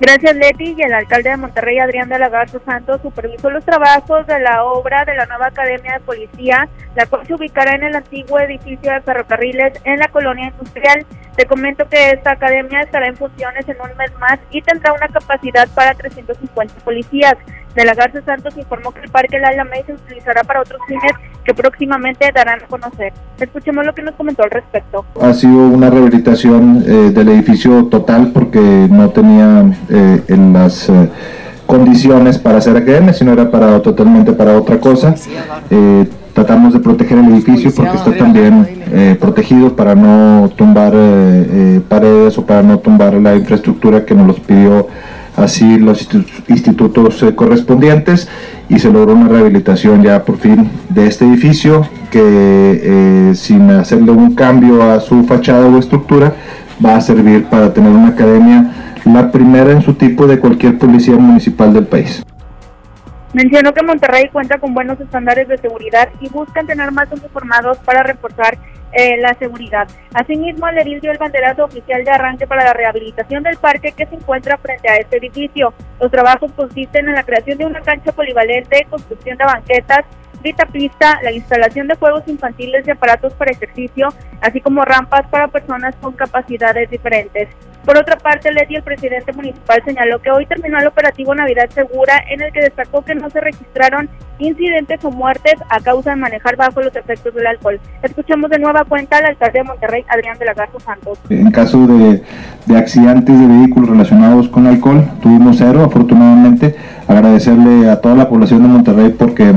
Gracias, Leti. Y el alcalde de Monterrey, Adrián de la Garza Santos, supervisó los trabajos de la obra de la nueva Academia de Policía, la cual se ubicará en el antiguo edificio de ferrocarriles en la colonia industrial. Te comento que esta academia estará en funciones en un mes más y tendrá una capacidad para 350 policías. De la Garza Santos informó que el Parque La Alameda se utilizará para otros fines que próximamente darán a conocer. Escuchemos lo que nos comentó al respecto. Ha sido una rehabilitación eh, del edificio total porque no tenía eh, en las eh, condiciones para hacer academia, sino era para totalmente para otra cosa. Eh, tratamos de proteger el edificio porque está también eh, protegido para no tumbar eh, eh, paredes o para no tumbar la infraestructura que nos los pidió así los institu- institutos eh, correspondientes y se logró una rehabilitación ya por fin de este edificio que eh, sin hacerle un cambio a su fachada o estructura va a servir para tener una academia la primera en su tipo de cualquier policía municipal del país. Mencionó que Monterrey cuenta con buenos estándares de seguridad y buscan tener más uniformados para reforzar eh, la seguridad. Asimismo, el edil dio el banderazo oficial de arranque para la rehabilitación del parque que se encuentra frente a este edificio. Los trabajos consisten en la creación de una cancha polivalente, construcción de banquetas, pista, la instalación de juegos infantiles y aparatos para ejercicio, así como rampas para personas con capacidades diferentes. Por otra parte, Leti, el presidente municipal, señaló que hoy terminó el operativo Navidad Segura, en el que destacó que no se registraron incidentes o muertes a causa de manejar bajo los efectos del alcohol. Escuchemos de nueva cuenta al alcalde de Monterrey, Adrián de la Garza Santos. En caso de, de accidentes de vehículos relacionados con alcohol, tuvimos cero, afortunadamente. Agradecerle a toda la población de Monterrey porque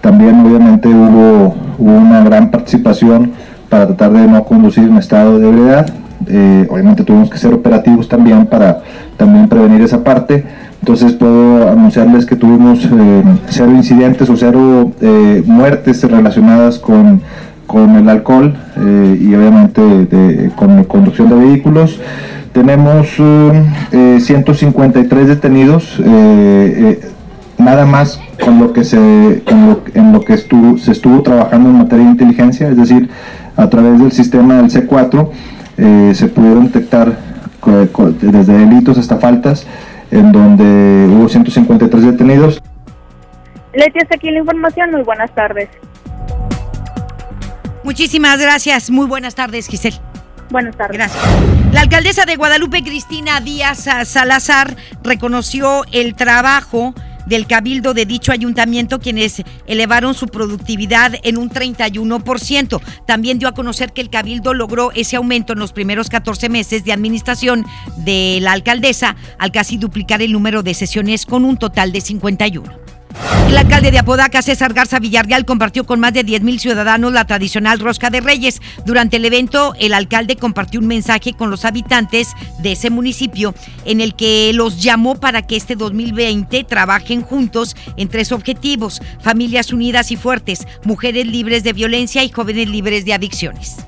también obviamente hubo, hubo una gran participación para tratar de no conducir en estado de ebriedad. Eh, obviamente tuvimos que ser operativos también para también prevenir esa parte. Entonces puedo anunciarles que tuvimos eh, cero incidentes o cero eh, muertes relacionadas con, con el alcohol eh, y obviamente de- con conducción de vehículos. Tenemos eh, eh, 153 detenidos, eh, eh, nada más con lo que se, con lo- en lo que estuvo, se estuvo trabajando en materia de inteligencia, es decir, a través del sistema del C4 eh, se pudieron detectar desde delitos hasta faltas, en donde hubo 153 detenidos. Leti, hasta aquí la información. Muy buenas tardes. Muchísimas gracias. Muy buenas tardes, Giselle. Buenas tardes. Gracias. La alcaldesa de Guadalupe, Cristina Díaz Salazar, reconoció el trabajo del cabildo de dicho ayuntamiento, quienes elevaron su productividad en un 31%. También dio a conocer que el cabildo logró ese aumento en los primeros 14 meses de administración de la alcaldesa, al casi duplicar el número de sesiones con un total de 51. El alcalde de Apodaca, César Garza Villarreal, compartió con más de 10 mil ciudadanos la tradicional rosca de Reyes. Durante el evento, el alcalde compartió un mensaje con los habitantes de ese municipio en el que los llamó para que este 2020 trabajen juntos en tres objetivos: familias unidas y fuertes, mujeres libres de violencia y jóvenes libres de adicciones.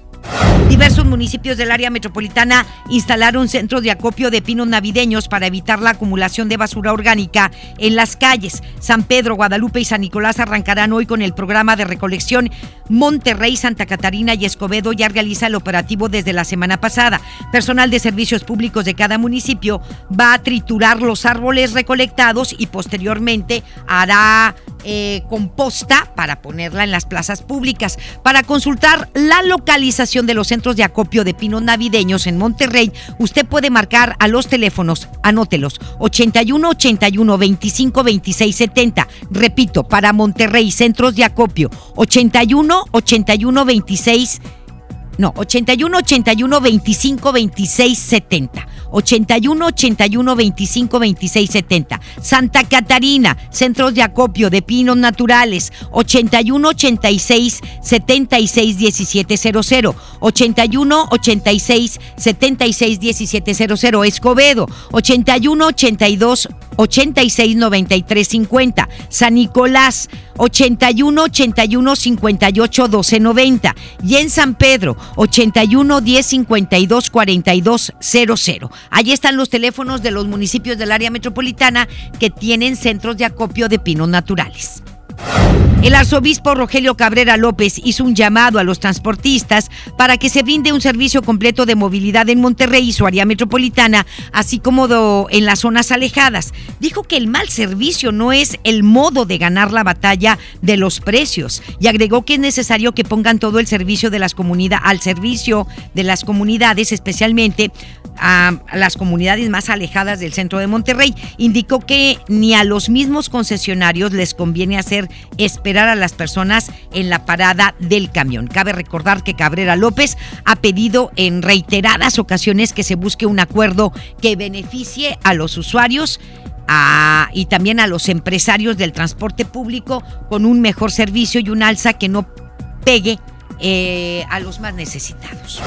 Diversos municipios del área metropolitana instalaron centros de acopio de pinos navideños para evitar la acumulación de basura orgánica en las calles. San Pedro, Guadalupe y San Nicolás arrancarán hoy con el programa de recolección. Monterrey, Santa Catarina y Escobedo ya realiza el operativo desde la semana pasada. Personal de servicios públicos de cada municipio va a triturar los árboles recolectados y posteriormente hará eh, composta para ponerla en las plazas públicas. Para consultar la localización de los centros de acopio de pinos navideños en Monterrey, usted puede marcar a los teléfonos, anótelos, 81 81 25 26 70. Repito, para Monterrey, centros de acopio, 81 81 26 no, 81 81 25 26 70. 81 81 25 26 70. Santa Catarina, centros de acopio de pinos naturales. 81 86 76 17 00. 81 86 76 17 00. Escobedo, 81 82 86 93 50. San Nicolás, 81 81 58 12 90. Y en San Pedro, 81 10 52 42 00. Allí están los teléfonos de los municipios del área metropolitana que tienen centros de acopio de pinos naturales. El arzobispo Rogelio Cabrera López hizo un llamado a los transportistas para que se brinde un servicio completo de movilidad en Monterrey y su área metropolitana, así como en las zonas alejadas. Dijo que el mal servicio no es el modo de ganar la batalla de los precios y agregó que es necesario que pongan todo el servicio de las comunidades al servicio de las comunidades, especialmente a las comunidades más alejadas del centro de Monterrey. Indicó que ni a los mismos concesionarios les conviene hacer a las personas en la parada del camión. Cabe recordar que Cabrera López ha pedido en reiteradas ocasiones que se busque un acuerdo que beneficie a los usuarios y también a los empresarios del transporte público con un mejor servicio y un alza que no pegue eh, a los más necesitados.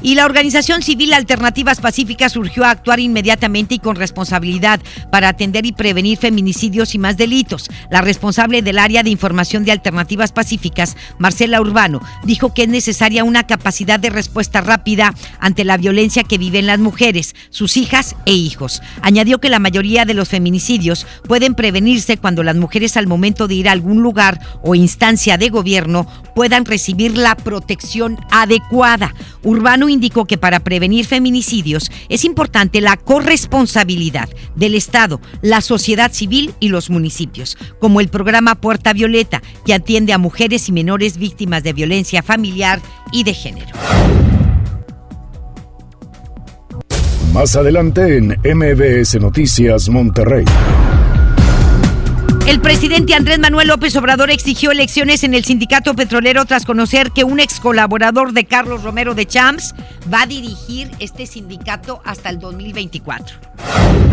Y la organización civil Alternativas Pacíficas surgió a actuar inmediatamente y con responsabilidad para atender y prevenir feminicidios y más delitos. La responsable del área de información de Alternativas Pacíficas, Marcela Urbano, dijo que es necesaria una capacidad de respuesta rápida ante la violencia que viven las mujeres, sus hijas e hijos. Añadió que la mayoría de los feminicidios pueden prevenirse cuando las mujeres al momento de ir a algún lugar o instancia de gobierno puedan recibir la protección adecuada. Urbano indicó que para prevenir feminicidios es importante la corresponsabilidad del Estado, la sociedad civil y los municipios, como el programa Puerta Violeta, que atiende a mujeres y menores víctimas de violencia familiar y de género. Más adelante en MBS Noticias Monterrey. El presidente Andrés Manuel López Obrador exigió elecciones en el sindicato petrolero tras conocer que un ex colaborador de Carlos Romero de Champs va a dirigir este sindicato hasta el 2024.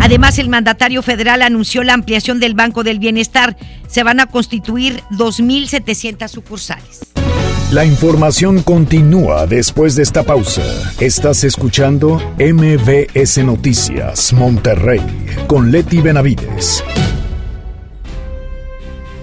Además, el mandatario federal anunció la ampliación del Banco del Bienestar. Se van a constituir 2.700 sucursales. La información continúa después de esta pausa. Estás escuchando MBS Noticias Monterrey con Leti Benavides.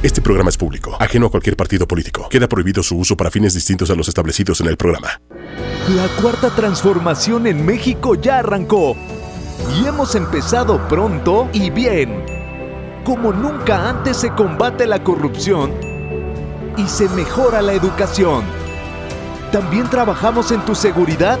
Este programa es público, ajeno a cualquier partido político. Queda prohibido su uso para fines distintos a los establecidos en el programa. La cuarta transformación en México ya arrancó. Y hemos empezado pronto y bien. Como nunca antes se combate la corrupción y se mejora la educación. También trabajamos en tu seguridad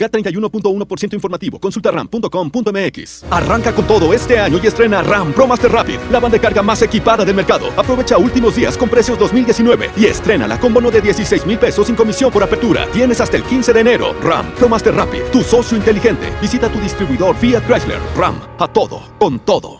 K31.1% informativo. Consulta ram.com.mx. Arranca con todo este año y estrena RAM Pro Master Rapid, la banda de carga más equipada del mercado. Aprovecha últimos días con precios 2019 y estrena con bono de 16 mil pesos sin comisión por apertura. Tienes hasta el 15 de enero. RAM Pro Master Rapid, tu socio inteligente. Visita tu distribuidor Fiat Chrysler. RAM, a todo, con todo.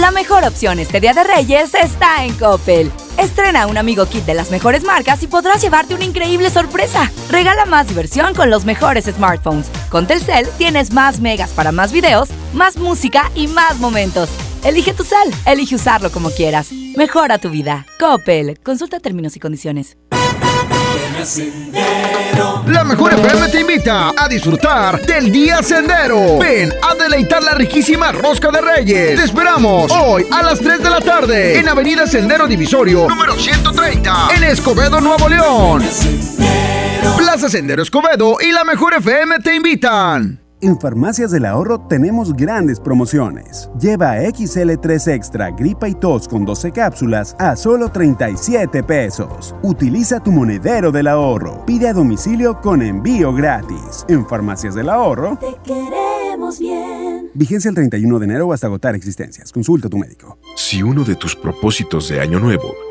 La mejor opción este Día de Reyes está en Coppel. Estrena un amigo kit de las mejores marcas y podrás llevarte una increíble sorpresa. Regala más diversión con los mejores smartphones. Con Telcel tienes más megas para más videos, más música y más momentos. Elige tu cel, elige usarlo como quieras. Mejora tu vida. Coppel. Consulta términos y condiciones. La Mejor FM te invita a disfrutar del Día Sendero. Ven a deleitar la riquísima Rosca de Reyes. Te esperamos hoy a las 3 de la tarde en Avenida Sendero Divisorio, número 130, en Escobedo, Nuevo León. Plaza Sendero Escobedo y La Mejor FM te invitan. En Farmacias del Ahorro tenemos grandes promociones. Lleva XL3 Extra Gripa y Tos con 12 cápsulas a solo 37 pesos. Utiliza tu monedero del ahorro. Pide a domicilio con envío gratis. En Farmacias del Ahorro. Te queremos bien. Vigencia el 31 de enero hasta agotar existencias. Consulta a tu médico. Si uno de tus propósitos de Año Nuevo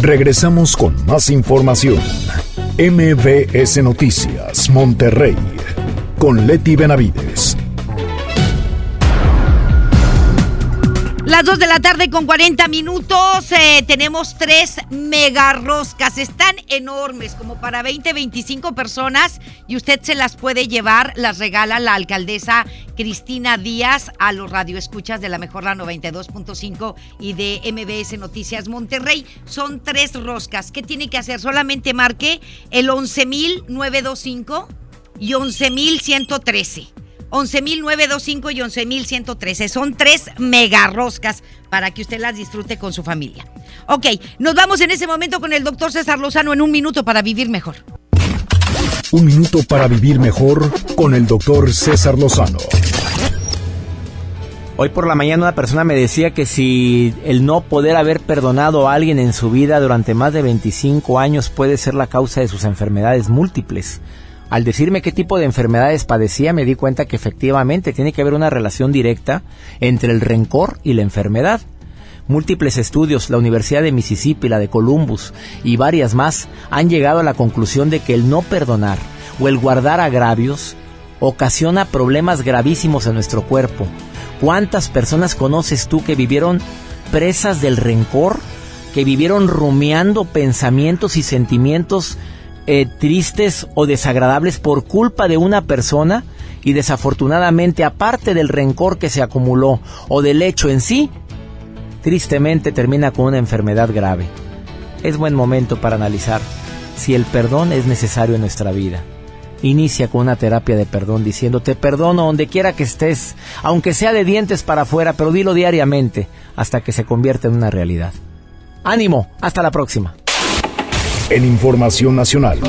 Regresamos con más información. MBS Noticias, Monterrey, con Leti Benavides. Las 2 de la tarde con 40 minutos. eh, tenemos tres mega roscas. Están enormes, como para 20, 25 personas. Y usted se las puede llevar. Las regala la alcaldesa Cristina Díaz a los radioescuchas de la Mejor La 92.5 y de MBS Noticias Monterrey. Son tres roscas. ¿Qué tiene que hacer? Solamente marque el 11.925 y 11.113. 11.925 y 11.113. Son tres mega roscas para que usted las disfrute con su familia. Ok, nos vamos en ese momento con el doctor César Lozano en un minuto para vivir mejor. Un minuto para vivir mejor con el doctor César Lozano. Hoy por la mañana una persona me decía que si el no poder haber perdonado a alguien en su vida durante más de 25 años puede ser la causa de sus enfermedades múltiples. Al decirme qué tipo de enfermedades padecía me di cuenta que efectivamente tiene que haber una relación directa entre el rencor y la enfermedad. Múltiples estudios, la Universidad de Mississippi, la de Columbus y varias más han llegado a la conclusión de que el no perdonar o el guardar agravios ocasiona problemas gravísimos en nuestro cuerpo. ¿Cuántas personas conoces tú que vivieron presas del rencor? Que vivieron rumiando pensamientos y sentimientos eh, tristes o desagradables por culpa de una persona y desafortunadamente aparte del rencor que se acumuló o del hecho en sí, tristemente termina con una enfermedad grave. Es buen momento para analizar si el perdón es necesario en nuestra vida. Inicia con una terapia de perdón diciendo te perdono donde quiera que estés, aunque sea de dientes para afuera, pero dilo diariamente hasta que se convierta en una realidad. Ánimo, hasta la próxima. En Información Nacional.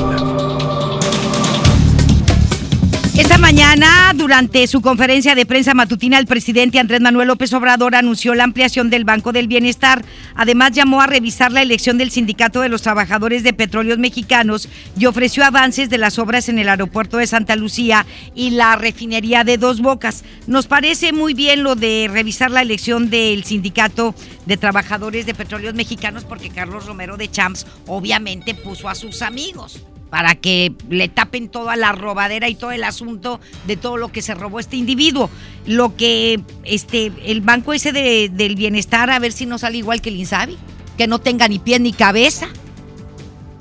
Esta mañana, durante su conferencia de prensa matutina, el presidente Andrés Manuel López Obrador anunció la ampliación del Banco del Bienestar. Además, llamó a revisar la elección del Sindicato de los Trabajadores de Petróleos Mexicanos y ofreció avances de las obras en el aeropuerto de Santa Lucía y la refinería de Dos Bocas. Nos parece muy bien lo de revisar la elección del Sindicato de Trabajadores de Petróleos Mexicanos porque Carlos Romero de Champs obviamente puso a sus amigos. Para que le tapen toda la robadera y todo el asunto de todo lo que se robó este individuo. Lo que este el banco ese de- del bienestar a ver si no sale igual que el Insabi, que no tenga ni pie ni cabeza.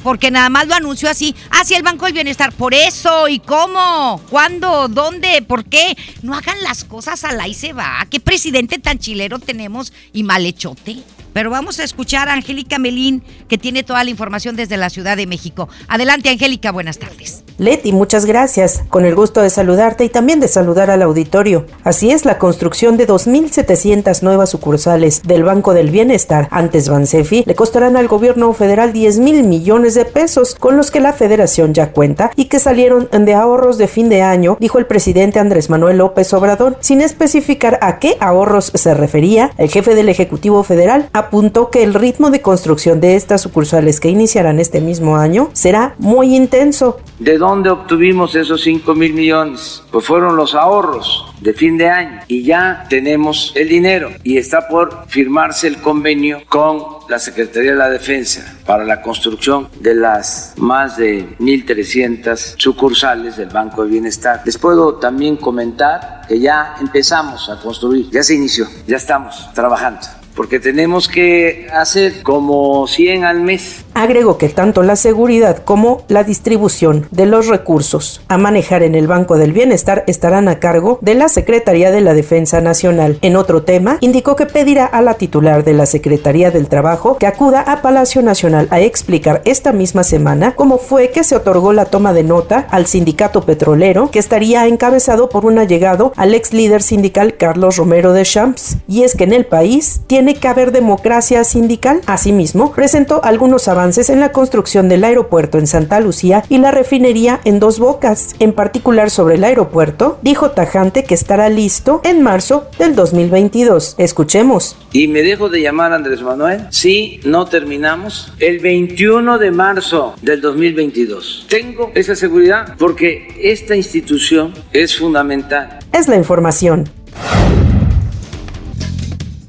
Porque nada más lo anunció así, hacia el Banco del Bienestar. Por eso, ¿y cómo? ¿Cuándo? ¿Dónde? ¿Por qué? No hagan las cosas al ahí se va. ¿Qué presidente tan chilero tenemos y malhechote? Pero vamos a escuchar a Angélica Melín, que tiene toda la información desde la Ciudad de México. Adelante, Angélica, buenas tardes. Leti, muchas gracias. Con el gusto de saludarte y también de saludar al auditorio. Así es, la construcción de 2.700 nuevas sucursales del Banco del Bienestar, antes Bansefi, le costarán al gobierno federal 10 mil millones de pesos, con los que la federación ya cuenta y que salieron de ahorros de fin de año, dijo el presidente Andrés Manuel López Obrador. Sin especificar a qué ahorros se refería, el jefe del Ejecutivo Federal apuntó que el ritmo de construcción de estas sucursales que iniciarán este mismo año será muy intenso. ¿De dónde obtuvimos esos 5 mil millones? Pues fueron los ahorros de fin de año y ya tenemos el dinero y está por firmarse el convenio con la Secretaría de la Defensa para la construcción de las más de 1.300 sucursales del Banco de Bienestar. Les puedo también comentar que ya empezamos a construir, ya se inició, ya estamos trabajando porque tenemos que hacer como 100 al mes. Agregó que tanto la seguridad como la distribución de los recursos a manejar en el Banco del Bienestar estarán a cargo de la Secretaría de la Defensa Nacional. En otro tema, indicó que pedirá a la titular de la Secretaría del Trabajo que acuda a Palacio Nacional a explicar esta misma semana cómo fue que se otorgó la toma de nota al sindicato petrolero que estaría encabezado por un allegado al ex líder sindical Carlos Romero de Champs. Y es que en el país tiene que haber democracia sindical. Asimismo, presentó algunos avances en la construcción del aeropuerto en Santa Lucía y la refinería en Dos Bocas. En particular sobre el aeropuerto, dijo tajante que estará listo en marzo del 2022. Escuchemos. Y me dejo de llamar Andrés Manuel si no terminamos el 21 de marzo del 2022. Tengo esa seguridad porque esta institución es fundamental. Es la información.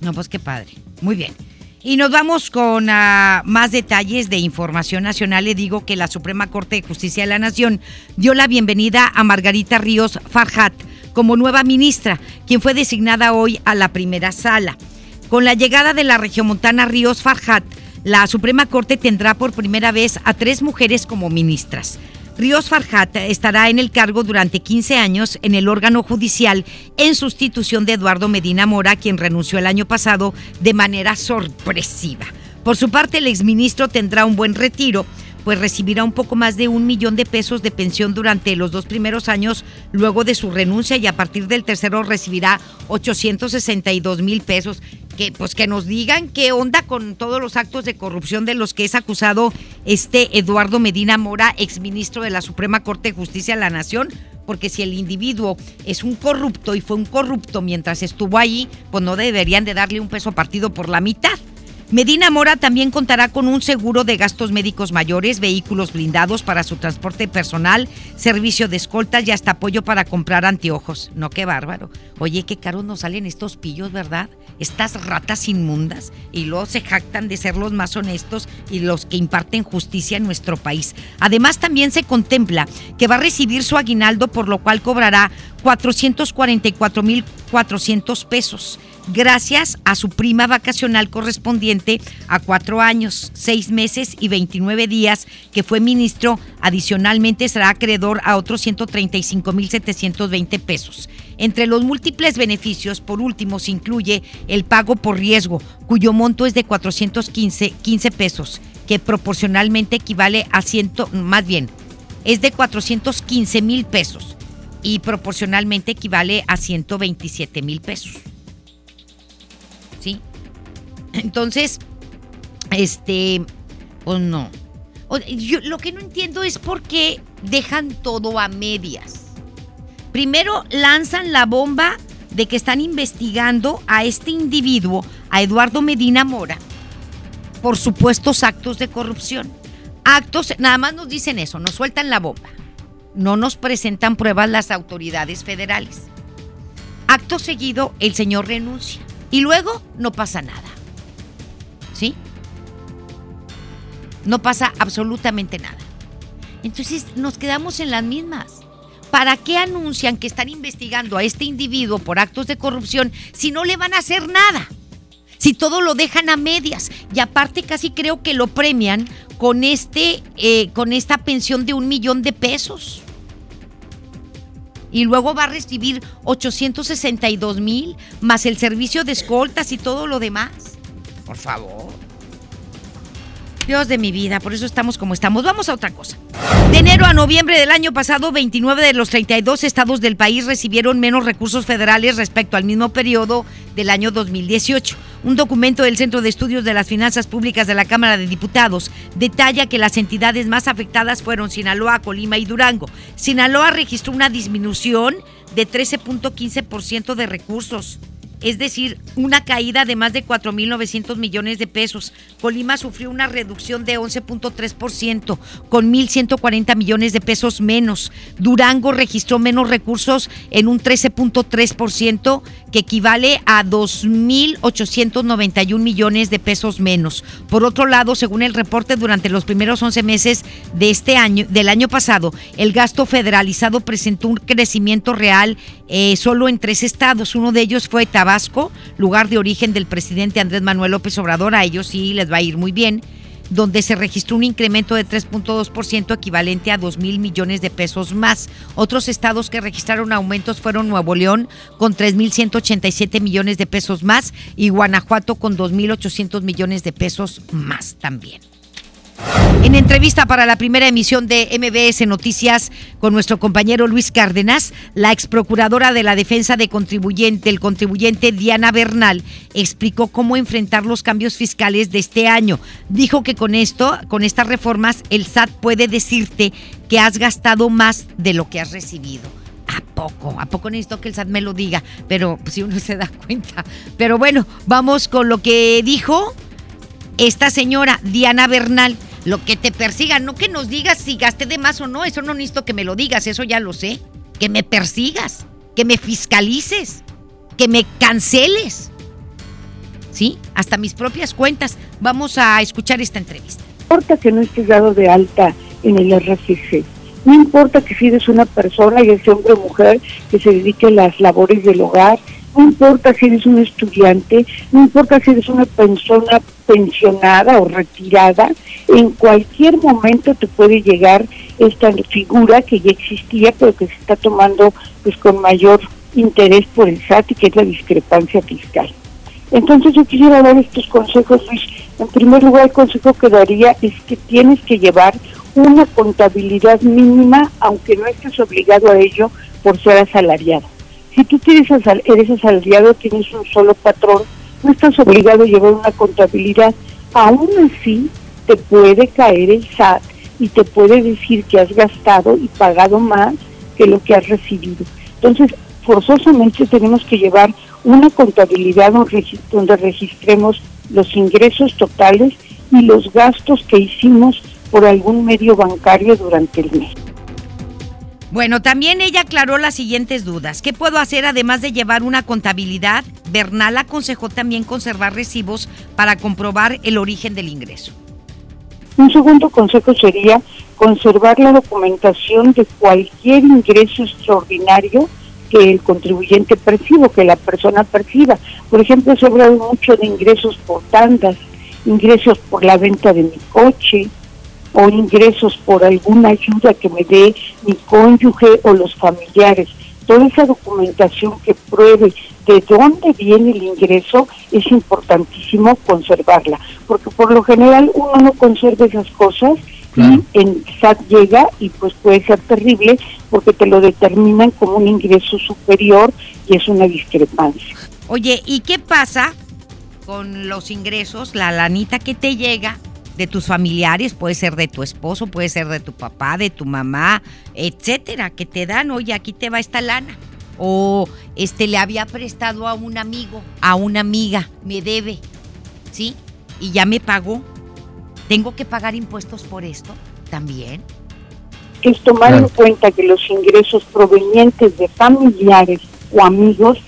No, pues qué padre. Muy bien. Y nos vamos con ah, más detalles de información nacional. Le digo que la Suprema Corte de Justicia de la Nación dio la bienvenida a Margarita Ríos Farhat como nueva ministra, quien fue designada hoy a la primera sala. Con la llegada de la regiomontana Ríos Farhat, la Suprema Corte tendrá por primera vez a tres mujeres como ministras. Ríos Farhat estará en el cargo durante 15 años en el órgano judicial en sustitución de Eduardo Medina Mora, quien renunció el año pasado de manera sorpresiva. Por su parte, el exministro tendrá un buen retiro, pues recibirá un poco más de un millón de pesos de pensión durante los dos primeros años luego de su renuncia y a partir del tercero recibirá 862 mil pesos. Que, pues que nos digan qué onda con todos los actos de corrupción de los que es acusado este Eduardo Medina Mora, exministro de la Suprema Corte de Justicia de la Nación, porque si el individuo es un corrupto y fue un corrupto mientras estuvo ahí, pues no deberían de darle un peso partido por la mitad. Medina Mora también contará con un seguro de gastos médicos mayores, vehículos blindados para su transporte personal, servicio de escoltas y hasta apoyo para comprar anteojos. No, qué bárbaro. Oye, qué caros nos salen estos pillos, ¿verdad? Estas ratas inmundas y luego se jactan de ser los más honestos y los que imparten justicia en nuestro país. Además, también se contempla que va a recibir su aguinaldo, por lo cual cobrará 444.400 pesos gracias a su prima vacacional correspondiente a cuatro años, seis meses y 29 días que fue ministro. Adicionalmente será acreedor a otros 135.720 pesos. Entre los múltiples beneficios, por último, se incluye el pago por riesgo, cuyo monto es de 415 15 pesos, que proporcionalmente equivale a ciento, más bien, es de 415 mil pesos y proporcionalmente equivale a 127 mil pesos. ¿sí? Entonces, este, pues no. O- Yo lo que no entiendo es por qué dejan todo a medias. Primero lanzan la bomba de que están investigando a este individuo, a Eduardo Medina Mora, por supuestos actos de corrupción. Actos, nada más nos dicen eso, nos sueltan la bomba. No nos presentan pruebas las autoridades federales. Acto seguido, el señor renuncia. Y luego no pasa nada. ¿Sí? No pasa absolutamente nada. Entonces nos quedamos en las mismas. ¿Para qué anuncian que están investigando a este individuo por actos de corrupción si no le van a hacer nada? Si todo lo dejan a medias y aparte casi creo que lo premian con este, eh, con esta pensión de un millón de pesos. Y luego va a recibir 862 mil más el servicio de escoltas y todo lo demás. Por favor. Dios de mi vida, por eso estamos como estamos. Vamos a otra cosa. De enero a noviembre del año pasado, 29 de los 32 estados del país recibieron menos recursos federales respecto al mismo periodo del año 2018. Un documento del Centro de Estudios de las Finanzas Públicas de la Cámara de Diputados detalla que las entidades más afectadas fueron Sinaloa, Colima y Durango. Sinaloa registró una disminución de 13.15% de recursos es decir, una caída de más de 4.900 millones de pesos. Colima sufrió una reducción de 11.3%, con 1.140 millones de pesos menos. Durango registró menos recursos en un 13.3%, que equivale a 2.891 millones de pesos menos. Por otro lado, según el reporte, durante los primeros 11 meses de este año, del año pasado, el gasto federalizado presentó un crecimiento real eh, solo en tres estados. Uno de ellos fue Tabasco, lugar de origen del presidente Andrés Manuel López Obrador. A ellos sí les va a ir muy bien donde se registró un incremento de 3.2% equivalente a 2 mil millones de pesos más. Otros estados que registraron aumentos fueron Nuevo León con 3.187 millones de pesos más y Guanajuato con 2.800 millones de pesos más también. En entrevista para la primera emisión de MBS Noticias con nuestro compañero Luis Cárdenas, la ex procuradora de la defensa de contribuyente, el contribuyente Diana Bernal, explicó cómo enfrentar los cambios fiscales de este año. Dijo que con esto, con estas reformas, el SAT puede decirte que has gastado más de lo que has recibido. ¿A poco? ¿A poco necesito que el SAT me lo diga? Pero si uno se da cuenta. Pero bueno, vamos con lo que dijo esta señora, Diana Bernal lo que te persiga, no que nos digas si gasté de más o no, eso no necesito que me lo digas, eso ya lo sé. Que me persigas, que me fiscalices, que me canceles. ¿Sí? Hasta mis propias cuentas. Vamos a escuchar esta entrevista. No importa que no estés dado de alta en el RFC. No importa que si eres una persona, y es hombre o mujer, que se dedique a las labores del hogar, no importa si eres un estudiante, no importa si eres una persona pensionada o retirada, en cualquier momento te puede llegar esta figura que ya existía, pero que se está tomando pues con mayor interés por el SAT y que es la discrepancia fiscal. Entonces yo quisiera dar estos consejos, Luis. En primer lugar, el consejo que daría es que tienes que llevar una contabilidad mínima, aunque no estés obligado a ello por ser asalariado. Si tú eres asalariado, tienes un solo patrón, no estás obligado a llevar una contabilidad. Aún así, te puede caer el SAT y te puede decir que has gastado y pagado más que lo que has recibido. Entonces, forzosamente tenemos que llevar una contabilidad donde registremos los ingresos totales y los gastos que hicimos por algún medio bancario durante el mes. Bueno, también ella aclaró las siguientes dudas. ¿Qué puedo hacer además de llevar una contabilidad? Bernal aconsejó también conservar recibos para comprobar el origen del ingreso. Un segundo consejo sería conservar la documentación de cualquier ingreso extraordinario que el contribuyente perciba, que la persona perciba. Por ejemplo, se ha hablado mucho de ingresos por tandas, ingresos por la venta de mi coche, o ingresos por alguna ayuda que me dé mi cónyuge o los familiares. Toda esa documentación que pruebe de dónde viene el ingreso es importantísimo conservarla, porque por lo general uno no conserva esas cosas y en SAT llega y pues puede ser terrible porque te lo determinan como un ingreso superior y es una discrepancia. Oye, ¿y qué pasa con los ingresos, la lanita que te llega de tus familiares, puede ser de tu esposo, puede ser de tu papá, de tu mamá, etcétera, que te dan, oye, aquí te va esta lana. O este le había prestado a un amigo, a una amiga, me debe, ¿sí? Y ya me pagó. ¿Tengo que pagar impuestos por esto también? Es tomar en cuenta que los ingresos provenientes de familiares o amigos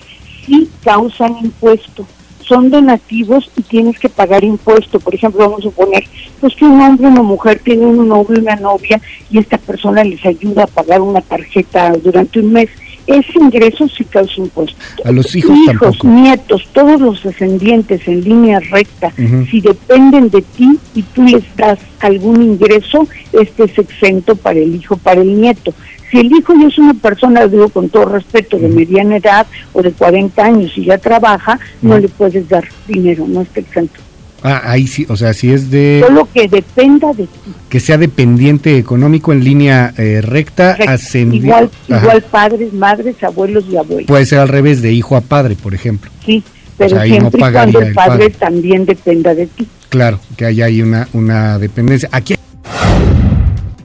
sí causan impuestos son donativos y tienes que pagar impuesto. Por ejemplo, vamos a suponer pues que un hombre o una mujer tiene un novio y una novia y esta persona les ayuda a pagar una tarjeta durante un mes. Ese ingreso sí causa impuesto. A los hijos, tampoco. nietos, todos los descendientes en línea recta, si dependen de ti y tú les das algún ingreso, este es exento para el hijo, para el nieto. Si el hijo ya es una persona, digo con todo respeto, de mediana edad o de 40 años y ya trabaja, no le puedes dar dinero, no está exento. Ah, ahí sí, o sea, si es de Solo que dependa de ti. que sea dependiente económico en línea eh, recta, ascendi- Igual, igual padres, madres, abuelos y abuelos. Puede ser al revés, de hijo a padre, por ejemplo. Sí, pero ahí no siempre y pagaría cuando el el padre, padre. también dependa de ti. Claro, que ahí una, una dependencia. Aquí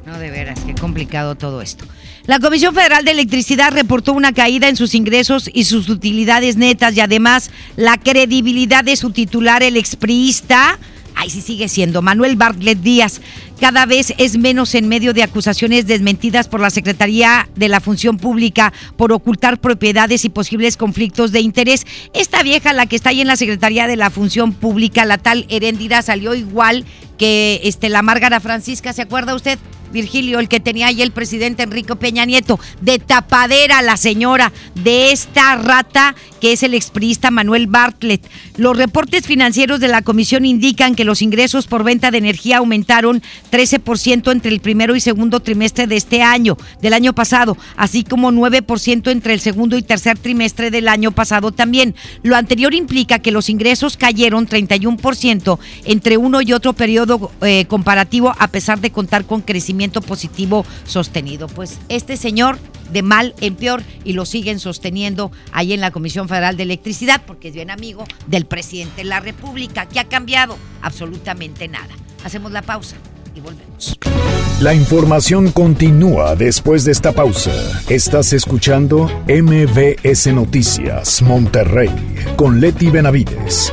No, de veras, qué complicado todo esto. La Comisión Federal de Electricidad reportó una caída en sus ingresos y sus utilidades netas y además la credibilidad de su titular, el expriista, ahí sí sigue siendo, Manuel Bartlett Díaz, cada vez es menos en medio de acusaciones desmentidas por la Secretaría de la Función Pública por ocultar propiedades y posibles conflictos de interés. Esta vieja, la que está ahí en la Secretaría de la Función Pública, la tal Herendira, salió igual que este, la Márgara Francisca, ¿se acuerda usted? Virgilio, el que tenía ahí el presidente Enrique Peña Nieto, de tapadera la señora de esta rata que es el expriista Manuel Bartlett. Los reportes financieros de la comisión indican que los ingresos por venta de energía aumentaron 13% entre el primero y segundo trimestre de este año, del año pasado, así como 9% entre el segundo y tercer trimestre del año pasado también. Lo anterior implica que los ingresos cayeron 31% entre uno y otro periodo eh, comparativo a pesar de contar con crecimiento positivo sostenido. Pues este señor de mal en peor y lo siguen sosteniendo ahí en la Comisión Federal de Electricidad porque es bien amigo del presidente de la República. ¿Qué ha cambiado? Absolutamente nada. Hacemos la pausa y volvemos. La información continúa después de esta pausa. Estás escuchando MBS Noticias Monterrey con Leti Benavides.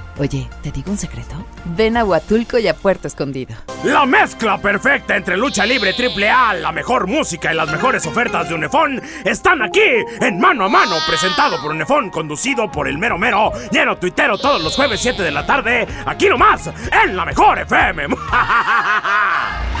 Oye, ¿te digo un secreto? Ven a Huatulco y a Puerto Escondido. La mezcla perfecta entre lucha libre triple A, la mejor música y las mejores ofertas de Unefón están aquí en Mano a Mano, presentado por Unefón, conducido por el mero mero, lleno tuitero todos los jueves 7 de la tarde, aquí nomás, en la mejor FM.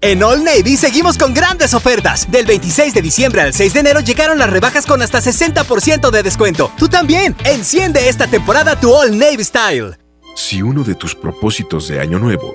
En All Navy seguimos con grandes ofertas. Del 26 de diciembre al 6 de enero llegaron las rebajas con hasta 60% de descuento. Tú también, enciende esta temporada tu All Navy Style. Si uno de tus propósitos de año nuevo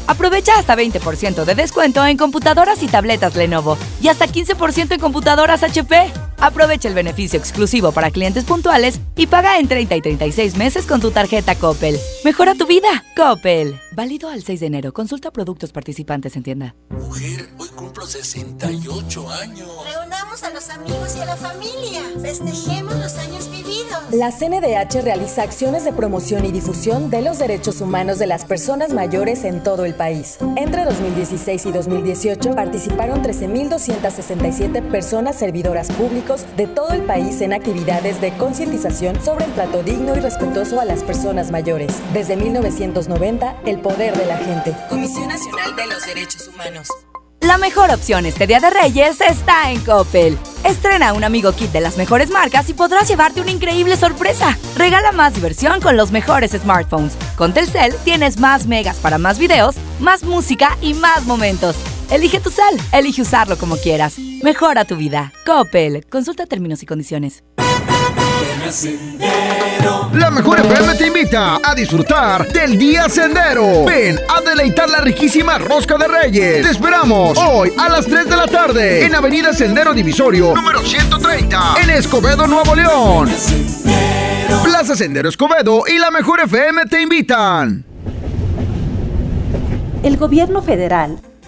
Aprovecha hasta 20% de descuento en computadoras y tabletas Lenovo y hasta 15% en computadoras HP. Aprovecha el beneficio exclusivo para clientes puntuales y paga en 30 y 36 meses con tu tarjeta Coppel. Mejora tu vida, Coppel. Válido al 6 de enero. Consulta productos participantes en tienda. Mujer, hoy cumplo 68 años. Reunamos a los amigos y a la familia. Festejemos los años vividos. La CNDH realiza acciones de promoción y difusión de los derechos humanos de las personas mayores en todo el país. Entre 2016 y 2018 participaron 13.267 personas servidoras públicas de todo el país en actividades de concientización sobre el trato digno y respetuoso a las personas mayores. Desde 1990, el poder de la gente. Comisión Nacional de los Derechos Humanos. La mejor opción este Día de Reyes está en Coppel. Estrena un amigo kit de las mejores marcas y podrás llevarte una increíble sorpresa. Regala más diversión con los mejores smartphones. Con Telcel tienes más megas para más videos, más música y más momentos. Elige tu cel, elige usarlo como quieras. Mejora tu vida. Coppel. Consulta términos y condiciones. La mejor FM te invita a disfrutar del Día Sendero. Ven a deleitar la riquísima rosca de Reyes. Te esperamos hoy a las 3 de la tarde en Avenida Sendero Divisorio, número 130, en Escobedo, Nuevo León. Plaza Sendero Escobedo y la mejor FM te invitan. El gobierno federal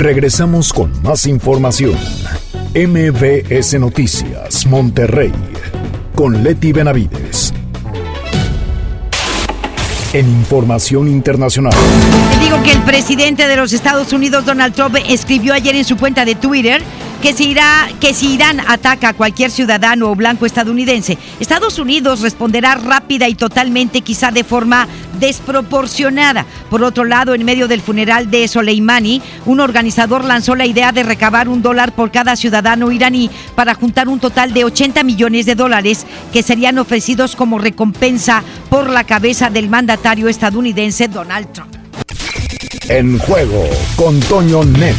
Regresamos con más información. MBS Noticias, Monterrey, con Leti Benavides. En información internacional. Te digo que el presidente de los Estados Unidos, Donald Trump, escribió ayer en su cuenta de Twitter que si, Irán ataca a cualquier ciudadano o blanco estadounidense, Estados Unidos responderá rápida y totalmente, quizá de forma desproporcionada. Por otro lado, en medio del funeral de Soleimani, un organizador lanzó la idea de recabar un dólar por cada ciudadano iraní para juntar un total de 80 millones de dólares que serían ofrecidos como recompensa por la cabeza del mandatario estadounidense Donald Trump. En juego con Toño Net.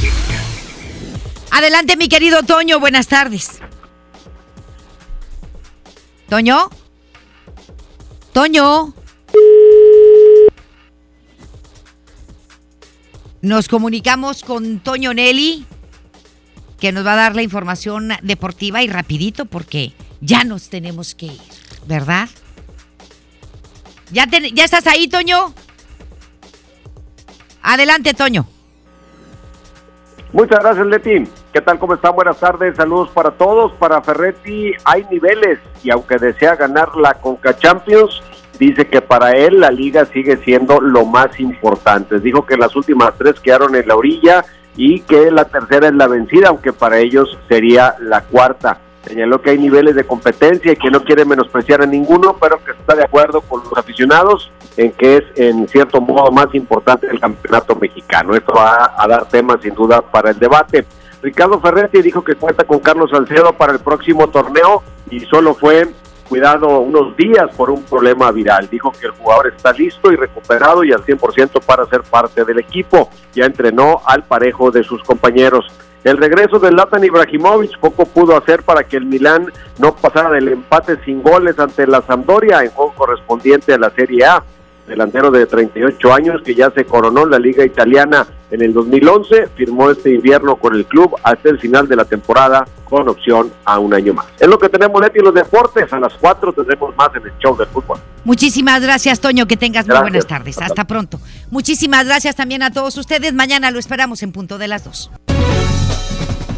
Adelante, mi querido Toño, buenas tardes. Toño. Toño. Nos comunicamos con Toño Nelly, que nos va a dar la información deportiva y rapidito porque ya nos tenemos que ir, ¿verdad? ¿Ya, te, ¿Ya estás ahí, Toño? Adelante, Toño. Muchas gracias, Leti. ¿Qué tal? ¿Cómo están? Buenas tardes. Saludos para todos. Para Ferretti hay niveles y aunque desea ganar la Conca Champions, dice que para él la liga sigue siendo lo más importante. Dijo que las últimas tres quedaron en la orilla y que la tercera es la vencida, aunque para ellos sería la cuarta. Señaló que hay niveles de competencia y que no quiere menospreciar a ninguno, pero que está de acuerdo con los aficionados en que es en cierto modo más importante el campeonato mexicano. Esto va a dar temas sin duda para el debate. Ricardo Ferretti dijo que cuenta con Carlos Salcedo para el próximo torneo y solo fue cuidado unos días por un problema viral. Dijo que el jugador está listo y recuperado y al 100% para ser parte del equipo. Ya entrenó al parejo de sus compañeros. El regreso de Latan Ibrahimovic poco pudo hacer para que el Milán no pasara del empate sin goles ante la Sampdoria en juego correspondiente a la Serie A. Delantero de 38 años que ya se coronó en la Liga Italiana en el 2011, firmó este invierno con el club hasta el final de la temporada con opción a un año más. Es lo que tenemos, Leti, los deportes. A las 4 tendremos más en el show del fútbol. Muchísimas gracias, Toño. Que tengas muy buenas tardes. Hasta pronto. Muchísimas gracias también a todos ustedes. Mañana lo esperamos en punto de las 2.